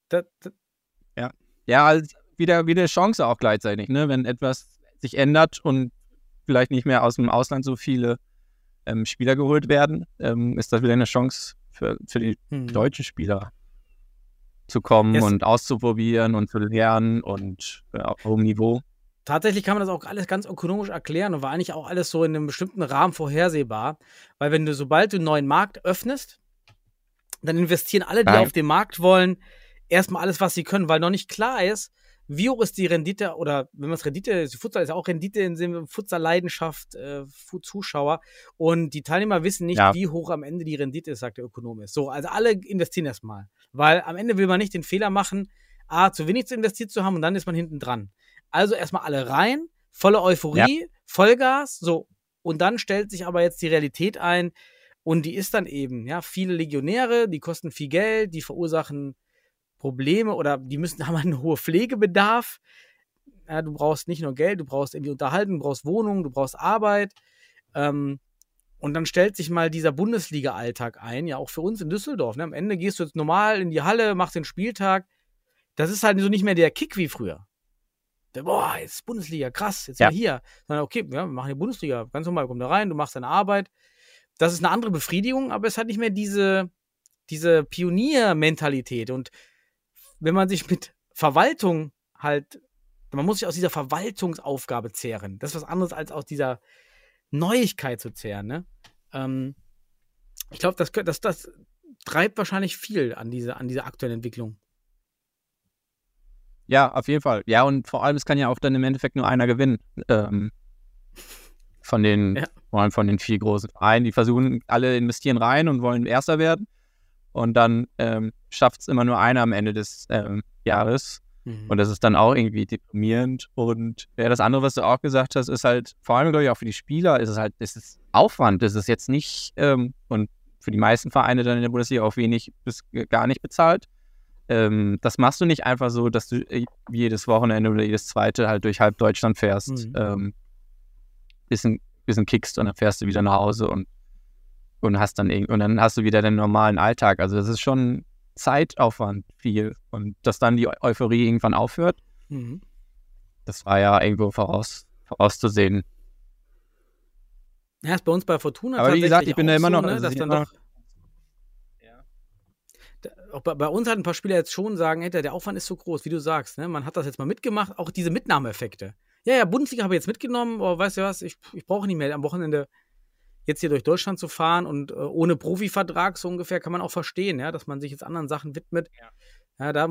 E: Da, da,
F: Ja, als wieder, wieder eine Chance auch gleichzeitig, ne? Wenn etwas sich ändert und vielleicht nicht mehr aus dem Ausland so viele ähm, Spieler geholt werden, ähm, ist das wieder eine Chance für, für die
E: hm.
F: deutschen Spieler zu kommen
E: Yes.
F: und auszuprobieren und zu lernen und äh, auf hohem Niveau.
E: Tatsächlich kann man das auch alles ganz ökonomisch erklären und war eigentlich auch alles so in einem bestimmten Rahmen vorhersehbar. Weil wenn du, sobald du einen neuen Markt öffnest, dann investieren alle, die
F: Ja.
E: auf den Markt wollen, erstmal alles, was sie können, weil noch nicht klar ist, wie hoch ist die Rendite oder wenn man es Rendite, Futsal ist ja auch Rendite in Sinne Futsal-Leidenschaft, äh, Zuschauer und die Teilnehmer wissen nicht,
F: Ja.
E: wie hoch am Ende die Rendite ist, sagt der Ökonom. So, also alle investieren erstmal, weil am Ende will man nicht den Fehler machen, A, zu wenig zu investiert zu haben und dann ist man hinten dran. Also erstmal alle rein, volle Euphorie, Vollgas, so. Und dann stellt sich aber jetzt die Realität ein und die ist dann eben, ja, viele Legionäre, die kosten viel Geld, die verursachen Probleme oder die müssen haben einen hohen Pflegebedarf. Ja, du brauchst nicht nur Geld, du brauchst irgendwie Unterhaltung, du brauchst Wohnung, du brauchst Arbeit. Ähm, und dann stellt sich mal dieser Bundesliga-Alltag ein, ja auch für uns in Düsseldorf. Ne? Am Ende gehst du jetzt normal in die Halle, machst den Spieltag. Das ist halt so nicht mehr der Kick wie früher. Der, boah, jetzt Bundesliga, krass, jetzt
F: Ja.
E: wir hier. Sondern okay, ja, wir machen die Bundesliga, ganz normal, komm da rein, du machst deine Arbeit. Das ist eine andere Befriedigung, aber es hat nicht mehr diese, diese Pioniermentalität. Und wenn man sich mit Verwaltung halt, man muss sich aus dieser Verwaltungsaufgabe zehren. Das ist was anderes als aus dieser Neuigkeit zu zehren. Ne? Ähm, ich glaube, das, das, das treibt wahrscheinlich viel an diese, an diese aktuellen Entwicklung.
F: Ja, auf jeden Fall. Ja, und vor allem, es kann ja auch dann im Endeffekt nur einer gewinnen. Ähm, von den,
E: Ja.
F: vor allem von den vier großen Vereinen. Die versuchen, alle investieren rein und wollen Erster werden. Und dann ähm, schafft es immer nur einer am Ende des ähm, Jahres. Und das ist dann auch irgendwie deprimierend. Und ja, das andere, was du auch gesagt hast, ist halt, vor allem, glaube ich, auch für die Spieler, ist es halt, es ist Aufwand. Es ist jetzt nicht, ähm, und für die meisten Vereine dann in der Bundesliga auch wenig bis gar nicht bezahlt. Ähm, das machst du nicht einfach so, dass du äh, jedes Wochenende oder jedes zweite halt durch halb Deutschland fährst,
E: Mhm.
F: ähm, bisschen, bisschen kickst und dann fährst du wieder nach Hause und, und hast dann irgend- und dann hast du wieder den normalen Alltag. Also das ist schon Zeitaufwand viel. Und dass dann die Eu- Euphorie irgendwann aufhört,
E: Mhm.
F: das war ja irgendwo voraus, vorauszusehen.
E: Ja, ist bei uns bei Fortuna
F: Aber wie gesagt, ich bin da immer
E: so,
F: noch-
E: ne,
F: also
E: dass dann doch auch bei, bei uns hat ein paar Spieler jetzt schon sagen, hey, der Aufwand ist so groß, wie du sagst. Ne? Man hat das jetzt mal mitgemacht, auch diese Mitnahmeeffekte. Ja, ja, Bundesliga habe ich jetzt mitgenommen, aber weißt du was, ich, ich brauche nicht mehr am Wochenende jetzt hier durch Deutschland zu fahren und äh, ohne Profivertrag so ungefähr kann man auch verstehen, ja, dass man sich jetzt anderen Sachen widmet. Ja, da,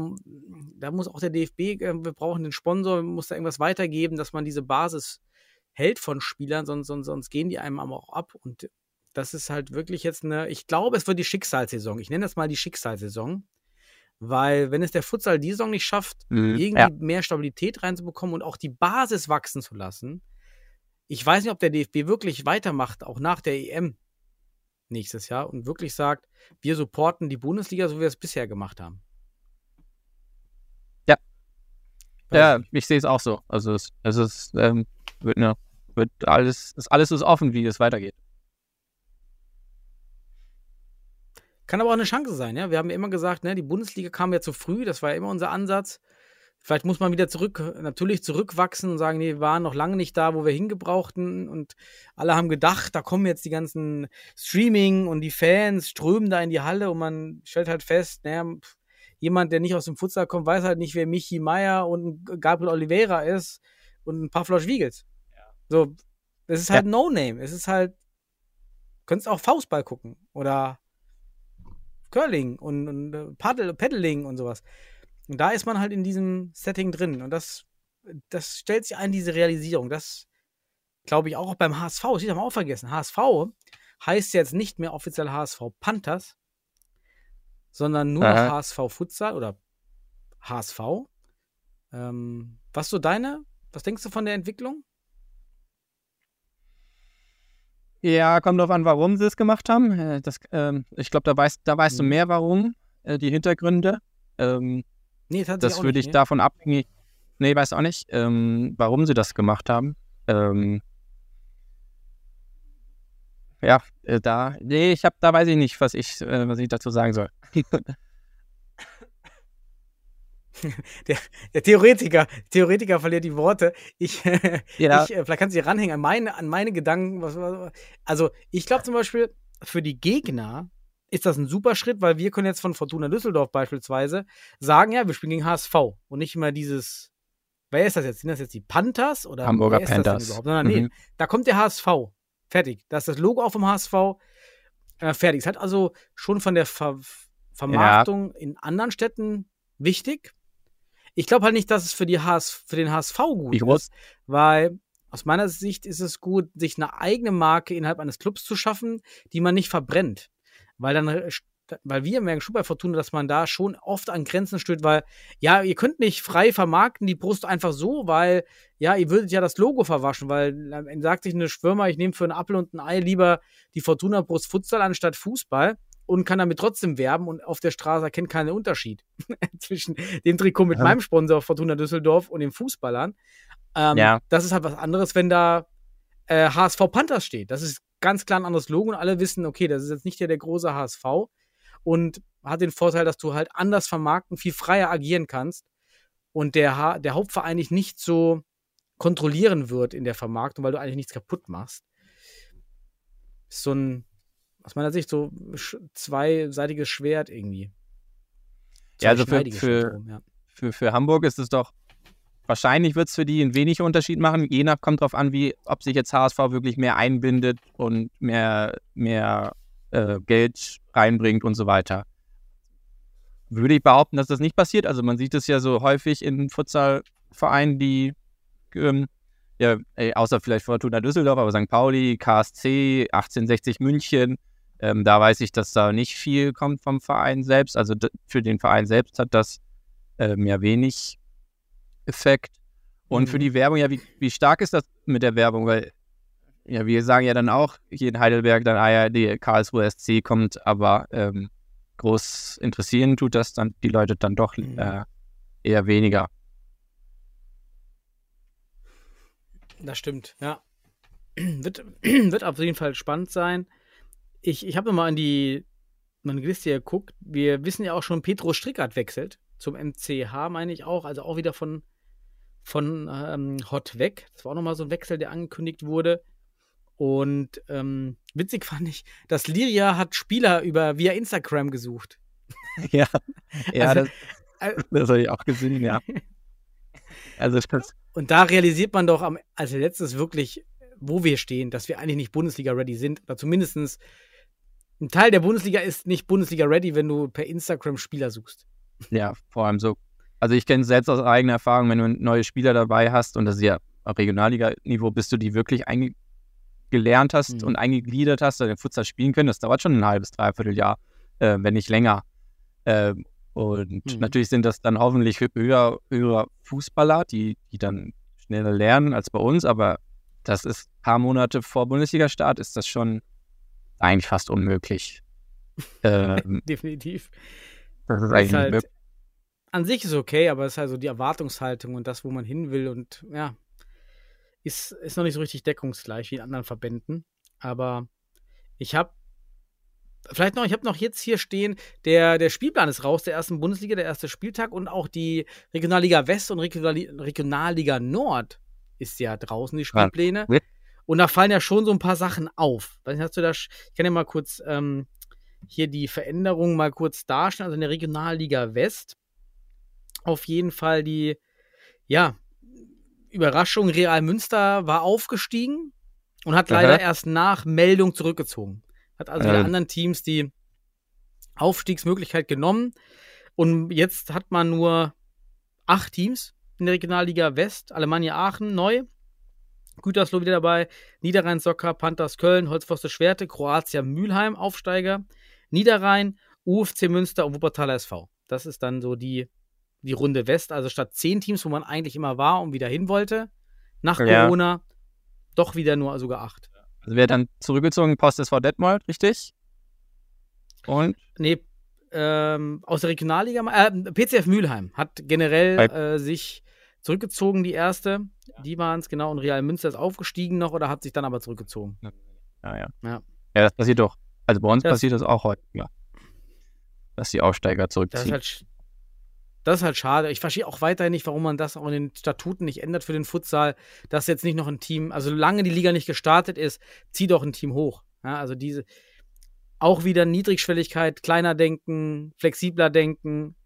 E: da muss auch der DFB, äh, wir brauchen den Sponsor, muss da irgendwas weitergeben, dass man diese Basis hält von Spielern, sonst, sonst, sonst gehen die einem aber auch ab. Und das ist halt wirklich jetzt eine, ich glaube, es wird die Schicksalssaison. Ich nenne das mal die Schicksalssaison. Weil, wenn es der Futsal die Saison nicht schafft,
F: Mhm,
E: irgendwie
F: ja.
E: mehr Stabilität reinzubekommen und auch die Basis wachsen zu lassen, ich weiß nicht, ob der DFB wirklich weitermacht, auch nach der EM nächstes Jahr und wirklich sagt, wir supporten die Bundesliga, so wie wir es bisher gemacht haben.
F: Ja.
E: Weiß
F: Ja,
E: nicht.
F: ich sehe es auch so. Also es, es ist, ähm, wird, ne, wird alles, ist alles ist offen, wie es weitergeht.
E: Kann aber auch eine Chance sein, ja. Wir haben ja immer gesagt, ne, die Bundesliga kam ja zu früh, das war ja immer unser Ansatz. Vielleicht muss man wieder zurück, natürlich zurückwachsen und sagen, nee, wir waren noch lange nicht da, wo wir hingebrauchten. Und alle haben gedacht, da kommen jetzt die ganzen Streaming und die Fans strömen da in die Halle und man stellt halt fest, naja, jemand, der nicht aus dem Futsal kommt, weiß halt nicht, wer Michi Meier und Gabriel Oliveira ist und ein paar Flosch Wiegels. So, es ist halt No-Name. Es ist halt, könntest auch Faustball gucken oder Curling und, und äh, Paddle, Paddling und sowas. Und da ist man halt in diesem Setting drin. Und das, das stellt sich ein, diese Realisierung. Das glaube ich auch beim HSV. Das haben wir auch vergessen. HSV heißt jetzt nicht mehr offiziell HSV Panthers, sondern nur noch
F: Aha.
E: HSV Futsal oder HSV. Ähm, was so deine? Was denkst du von der Entwicklung?
F: Ja, kommt drauf an, warum sie es gemacht haben. Äh, Das, ähm, ich glaube, da weißt, da weißt du
E: Mhm.
F: mehr, warum, äh, die Hintergründe. Ähm,
E: Nee,
F: das
E: auch
F: würde ich
E: ne?
F: davon abhängig. Nee, weiß auch nicht, ähm, warum sie das gemacht haben. Ähm, ja, äh, da, nee, ich habe, da weiß ich nicht, was ich, äh, was ich dazu sagen soll.
E: Der Theoretiker, Theoretiker verliert die Worte. Ich,
F: Ja.
E: ich äh, vielleicht kannst du dich ranhängen an meine, an meine Gedanken. Was, was, also, ich glaube zum Beispiel, für die Gegner ist das ein super Schritt, weil wir können jetzt von Fortuna Düsseldorf beispielsweise sagen, ja, wir spielen gegen HSV und nicht immer dieses, wer ist das jetzt? Sind das jetzt die Panthers oder
F: Hamburger
E: wer ist das denn
F: Panthers.
E: überhaupt? Sondern, nee,
F: Mhm.
E: da kommt der HSV. Fertig. Da ist das Logo auch vom HSV. Äh, fertig. Es hat also schon von der Ver Vermarktung in anderen Städten wichtig. Ich glaube halt nicht, dass es für, die HS, für den HSV gut
F: groß?
E: ist, weil aus meiner Sicht ist es gut, sich eine eigene Marke innerhalb eines Clubs zu schaffen, die man nicht verbrennt. Weil dann, äh, weil wir merken schon bei Fortuna, dass man da schon oft an Grenzen stößt, weil, ja, ihr könnt nicht frei vermarkten die Brust einfach so, weil, ja, ihr würdet ja das Logo verwaschen, weil Ende sagt sich eine Schwimmer, ich nehme für einen Apfel und ein Ei lieber die Fortuna Brust Futsal anstatt Fußball und kann damit trotzdem werben und auf der Straße erkennt keinen Unterschied zwischen dem Trikot mit
F: Ja.
E: meinem Sponsor Fortuna Düsseldorf und den Fußballern. Ähm,
F: Ja.
E: Das ist halt was anderes, wenn da äh, HSV Panthers steht. Das ist ganz klar ein anderes Logo und alle wissen, okay, das ist jetzt nicht der, der große HSV und hat den Vorteil, dass du halt anders vermarkten, viel freier agieren kannst und der, Ha- der Hauptverein dich nicht so kontrollieren wird in der Vermarktung, weil du eigentlich nichts kaputt machst. Ist so ein, aus meiner Sicht, so zweiseitiges Schwert irgendwie.
F: Ja, also für- für-
E: ja.
F: Für, für Hamburg ist es doch, wahrscheinlich wird es für die einen wenig Unterschied machen. Je nach kommt drauf an, wie, ob sich jetzt HSV wirklich mehr einbindet und mehr, mehr äh, Geld reinbringt und so weiter. Würde ich behaupten, dass das nicht passiert. Also man sieht es ja so häufig in Futsalvereinen, die ähm, ja, außer vielleicht Fortuna Düsseldorf, aber St. Pauli, KSC, 1860 München, ähm, da weiß ich, dass da nicht viel kommt vom Verein selbst. Also für den Verein selbst hat das ähm, ja wenig Effekt. Und für
E: Mhm.
F: die Werbung, ja, wie, wie stark ist das mit der Werbung? Weil, ja, wir sagen ja dann auch hier in Heidelberg dann, ah ja, die Karlsruhe SC kommt, aber ähm, groß interessieren tut das dann die Leute dann doch
E: Mhm.
F: äh, eher weniger.
E: Das stimmt, ja. wird, wird auf jeden Fall spannend sein. Ich, ich habe nochmal an die meine Liste geguckt. Wir wissen ja auch schon, Petro Strickert wechselt zum MCH, meine ich auch. Also auch wieder von, von ähm, Hot weg. Das war auch nochmal so ein Wechsel, der angekündigt wurde. Und ähm, witzig fand ich, dass Liria hat Spieler über via Instagram gesucht.
F: ja, ja
E: Also,
F: das,
E: äh,
F: das habe ich auch gesehen, ja. Also das,
E: Und da realisiert man doch am, als letztes wirklich, wo wir stehen, dass wir eigentlich nicht Bundesliga-ready sind. Oder zumindest ein Teil der Bundesliga ist nicht Bundesliga-ready, wenn du per Instagram Spieler suchst.
F: ja, vor allem so. Also ich kenne es selbst aus eigener Erfahrung, wenn du neue Spieler dabei hast und das ist ja auf Regionalliga-Niveau, bis du die wirklich eingelernt hast
E: Mhm.
F: und eingegliedert hast, oder den Futsal spielen können, das dauert schon ein halbes, dreiviertel Jahr, äh, wenn nicht länger. Ähm, und
E: Mhm.
F: natürlich sind das dann hoffentlich hö- höher, höhere Fußballer, die, die dann schneller lernen als bei uns, aber das ist ein paar Monate vor Bundesliga-Start, ist das schon eigentlich fast unmöglich. ähm,
E: Definitiv.
F: das ist
E: Ist
F: eigentlich nicht
E: halt. An sich ist okay, aber es ist halt so die Erwartungshaltung und das, wo man hin will und ja, ist, ist noch nicht so richtig deckungsgleich wie in anderen Verbänden. Aber ich habe vielleicht noch, ich habe noch jetzt hier stehen, der, der Spielplan ist raus, der ersten Bundesliga, der erste Spieltag und auch die Regionalliga West und Regionalli Regionalliga Nord ist ja draußen, die Spielpläne. Und da fallen ja schon so ein paar Sachen auf. Weiß nicht, hast du da, ich kann ja mal kurz ähm, hier die Veränderungen mal kurz darstellen. Also in der Regionalliga West auf jeden Fall die, ja, Überraschung, Real Münster war aufgestiegen und hat
F: Aha.
E: leider erst nach Meldung zurückgezogen. Hat also die
F: Ähm.
E: anderen Teams die Aufstiegsmöglichkeit genommen. Und jetzt hat man nur acht Teams in der Regionalliga West. Alemannia Aachen neu. Gütersloh wieder dabei. Niederrhein Socker, Panthers Köln, Holzpfoste Schwerte, Kroatia Mülheim Aufsteiger. Niederrhein, UFC Münster und Wuppertaler SV. Das ist dann so die, die Runde West. Also statt zehn Teams, wo man eigentlich immer war und wieder hin wollte, nach
F: Ja.
E: Corona doch wieder nur sogar acht.
F: Also wer dann zurückgezogen, Post SV Detmold, richtig? Und
E: Nee, ähm, aus der Regionalliga, äh, PCF Mülheim hat generell äh, sich zurückgezogen, die erste. Die waren es, genau. Und Real Münster ist aufgestiegen noch oder hat sich dann aber zurückgezogen.
F: ja, ja.
E: Ja.
F: Ja, das passiert doch. Also bei uns
E: Das-
F: passiert das auch heute, ja. Dass die Aufsteiger
E: Das ist
F: zurückziehen.
E: halt, das ist halt schade. Ich verstehe auch weiterhin nicht, warum man das auch in den Statuten nicht ändert für den Futsal, dass jetzt nicht noch ein Team, also solange die Liga nicht gestartet ist, zieh doch ein Team hoch. Ja, also diese, auch wieder Niedrigschwelligkeit, kleiner denken, flexibler denken,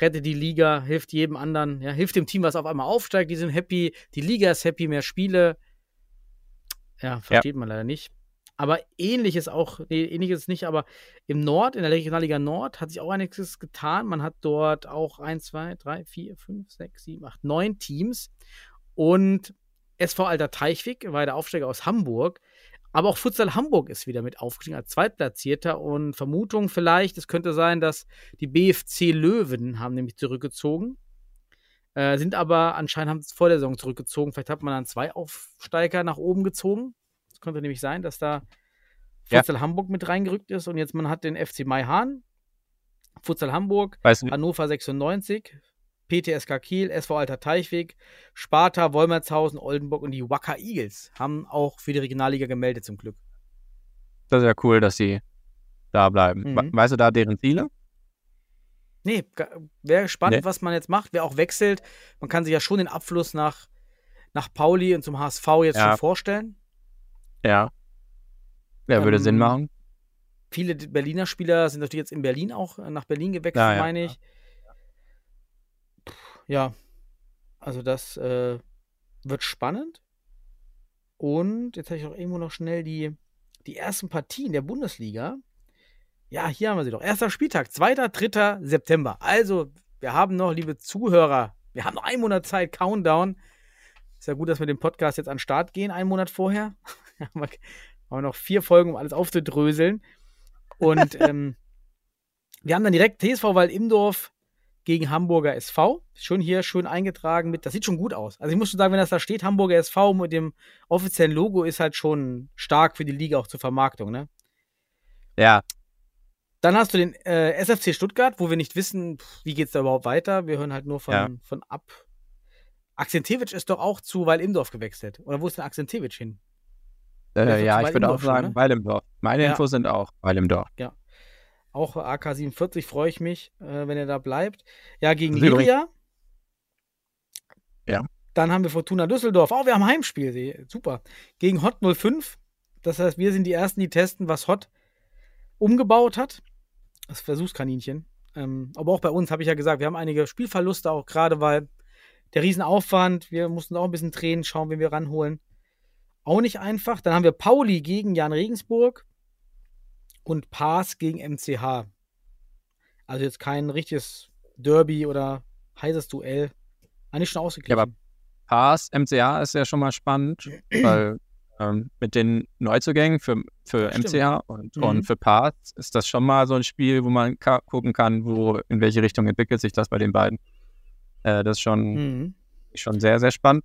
E: rette die Liga, hilft jedem anderen, ja, hilft dem Team, was auf einmal aufsteigt, die sind happy, die Liga ist happy, mehr Spiele. Ja, versteht man leider nicht. Aber ähnliches auch, nee, ähnliches nicht, aber im Nord, in der Regionalliga Nord, hat sich auch einiges getan. Man hat dort auch 1, 2, 3, 4, 5, 6, 7, 8, 9 Teams. Und SV Alter Teichwig war der Aufsteiger aus Hamburg. Aber auch Futsal Hamburg ist wieder mit aufgestiegen als Zweitplatzierter. Und Vermutung vielleicht, es könnte sein, dass die BFC Löwen haben nämlich zurückgezogen. Äh, sind aber anscheinend haben sie vor der Saison zurückgezogen. Vielleicht hat man dann zwei Aufsteiger nach oben gezogen. Es könnte nämlich sein, dass da
F: Ja.
E: Futsal Hamburg mit reingerückt ist und jetzt man hat den FC Maihahn, Futsal Hamburg,
F: Weißt du,
E: Hannover 96, PTSK Kiel, SV Alter Teichweg, Sparta, Wolmertshausen, Oldenburg und die Wacker Eagles haben auch für die Regionalliga gemeldet zum Glück.
F: das ist ja cool, dass sie da bleiben.
E: Mhm.
F: We- Weißt du da deren Ziele?
E: Nee, wäre spannend,
F: Nee.
E: was man jetzt macht, wer auch wechselt. Man kann sich ja schon den Abfluss nach, nach Pauli und zum HSV jetzt
F: Ja.
E: schon vorstellen.
F: Ja. Ja, würde
E: Ähm,
F: Sinn machen.
E: Viele Berliner Spieler sind natürlich jetzt in Berlin auch äh, nach Berlin gewechselt,
F: Ja, ja.
E: meine ich. Puh, Ja, also das äh, wird spannend. Und jetzt habe ich auch irgendwo noch schnell die, die ersten Partien der Bundesliga. Ja, hier haben wir sie doch. Erster Spieltag, 2., 3. September. Also, wir haben noch, liebe Zuhörer, wir haben noch einen Monat Zeit, Countdown. Ist ja gut, dass wir den Podcast jetzt an den Start gehen, einen Monat vorher. haben wir haben wir noch vier Folgen, um alles aufzudröseln. Und ähm, wir haben dann direkt TSV Wald-Imdorf gegen Hamburger SV. Schon hier schön eingetragen mit, das sieht schon gut aus. Also ich muss schon sagen, wenn das da steht, Hamburger SV mit dem offiziellen Logo, ist halt schon stark für die Liga auch zur Vermarktung, ne?
F: Ja,
E: Dann hast du den äh, SFC Stuttgart, wo wir nicht wissen, pff, wie geht's da überhaupt weiter. Wir hören halt nur von,
F: Ja.
E: von ab. Akzentewitsch ist doch auch zu Weil-Imdorf gewechselt. Oder wo ist denn Akzentewitsch hin?
F: Äh,
E: doch
F: ja, ich würde auch sagen,
E: ne?
F: Weil im Dorf. Meine
E: Ja.
F: Infos sind auch Weil im Dorf.
E: Auch AK47 freue ich mich, äh, wenn er da bleibt. Ja, gegen Liria.
F: Ja.
E: Dann haben wir Fortuna Düsseldorf. Oh, wir haben Heimspiel. Super. Gegen Hot 05. Das heißt, wir sind die Ersten, die testen, was Hot umgebaut hat. Das Versuchskaninchen. Ähm, aber auch bei uns habe ich ja gesagt, wir haben einige Spielverluste, auch gerade weil der Riesenaufwand, wir mussten auch ein bisschen drehen, schauen, wen wir ranholen. Auch nicht einfach. Dann haben wir Pauli gegen Jan Regensburg und Paas gegen MCH. Also jetzt kein richtiges Derby oder heißes Duell. Eigentlich schon ausgeglichen.
F: Ja, aber Pass, MCA ist ja schon mal spannend, weil ähm, mit den Neuzugängen für, für
E: Stimmt.
F: MCA und,
E: Mhm.
F: und für Pass ist das schon mal so ein Spiel, wo man ka gucken kann, wo in welche Richtung entwickelt sich das bei den beiden. Äh, das ist schon,
E: Mhm.
F: schon sehr, sehr spannend.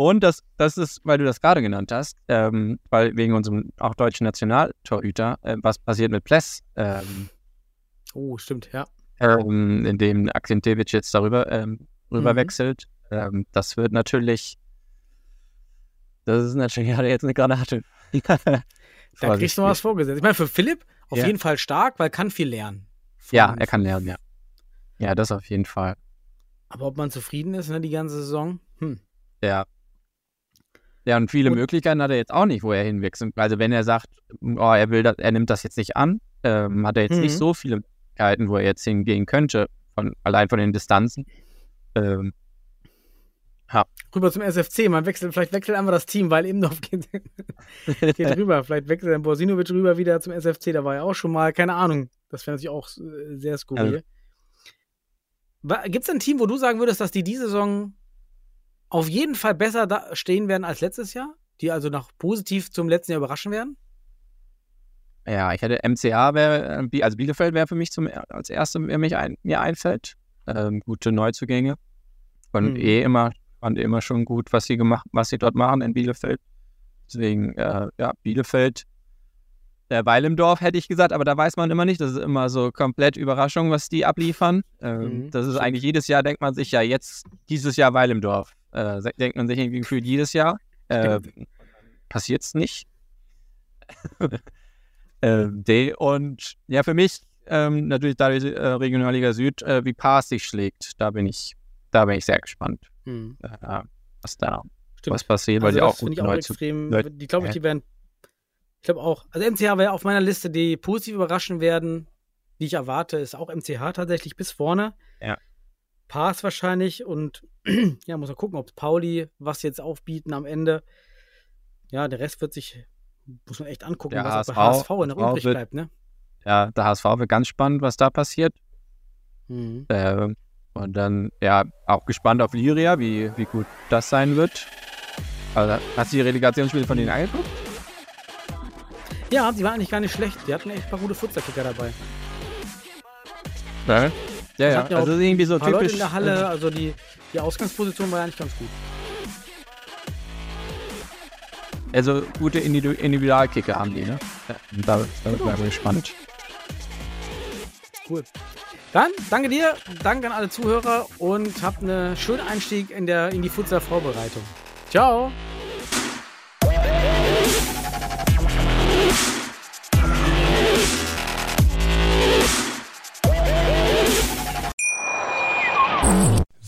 F: Und das, das ist, weil du das gerade genannt hast, ähm, weil wegen unserem auch deutschen Nationaltorhüter, äh, was passiert mit Pless, ähm,
E: Oh, stimmt, ja.
F: ähm, in dem Akzentewitsch jetzt darüber ähm, rüber
E: Mhm.
F: wechselt. Ähm, das wird natürlich, das ist natürlich, hat er jetzt eine Granate.
E: Da kriegst du noch was vorgesetzt. Ich meine, für Philipp auf
F: Ja.
E: jeden Fall stark, weil kann viel lernen.
F: Ja, er kann lernen, ja. Ja, das auf jeden Fall.
E: Aber ob man zufrieden ist, ne, die ganze Saison? Hm.
F: Ja. Ja, und viele
E: Und-
F: Möglichkeiten hat er jetzt auch nicht, wo er hinwechselt. Also wenn er sagt, oh, er will das, er nimmt das jetzt nicht an, ähm, hat er jetzt nicht
E: Mhm.
F: so viele Möglichkeiten, wo er jetzt hingehen könnte, von, allein von den Distanzen. Ähm,
E: Rüber zum SFC. Man wechselt, vielleicht wechselt einfach das Team, weil Imdorf geht, geht rüber. Vielleicht wechselt dann Borsinovic rüber wieder zum SFC. Da war ja auch schon mal, keine Ahnung. Das wäre natürlich auch äh, sehr skurril. Gibt es ein Team, wo du sagen würdest, dass die diese Saison auf jeden Fall besser da stehen werden als letztes Jahr? Die also noch positiv zum letzten Jahr überraschen werden?
F: Ja, ich hätte MCA wäre, also Bielefeld wäre für mich zum, als erste, wer mich ein, mir einfällt. Ähm, gute Neuzugänge. Und
E: Mhm.
F: eh immer, fand immer schon gut, was sie gemacht, was sie dort machen in Bielefeld. Deswegen, äh, ja, Bielefeld. Der Weil im Dorf hätte ich gesagt, aber da weiß man immer nicht. Das ist immer so komplett Überraschung, was die abliefern. Ähm,
E: Mhm,
F: das ist eigentlich jedes Jahr, denkt man sich ja jetzt, dieses Jahr Weil im Dorf. Äh, denkt man sich irgendwie gefühlt jedes Jahr. Äh, Passiert es nicht. äh, und ja, für mich ähm, natürlich dadurch äh, Regionalliga Süd, äh, wie Paas sich schlägt, da bin ich, da bin ich sehr gespannt,
E: Hm.
F: äh, was da
E: Stimmt.
F: was passiert, weil
E: Also
F: die
E: das
F: auch gut
E: ich auch extrem.
F: Leute-
E: Die glaube ich, die werden. Ich glaube auch. Also MCH wäre auf meiner Liste, die positiv überraschen werden, die ich erwarte, ist auch MCH tatsächlich bis vorne. Pass wahrscheinlich und ja, muss man gucken, ob Pauli was jetzt aufbieten am Ende. Ja, der Rest wird sich muss man echt angucken,
F: Der
E: was bei
F: HSV
E: in der übrig
F: wird-
E: bleibt, ne?
F: Ja, der HSV wird ganz spannend, was da passiert.
E: Mhm.
F: Äh, und dann, ja, auch gespannt auf Liria, wie, wie gut das sein wird. Also, hast du die Relegationsspiele von denen angeguckt?
E: Ja, die waren eigentlich gar nicht schlecht. Die hatten echt ein paar gute Fußballkicker dabei.
F: Ja, ja.
E: hatten ja
F: Also irgendwie so
E: paar Leute
F: typisch.
E: in der Halle, also die, die Ausgangsposition war ja nicht ganz gut.
F: Also gute Individu Individualkicker haben die, ne? Ja, da, da bleiben wir gespannt.
E: Cool. Dann danke dir, danke an alle Zuhörer und habt einen schönen Einstieg in, der, in die Futsal-Vorbereitung. Ciao!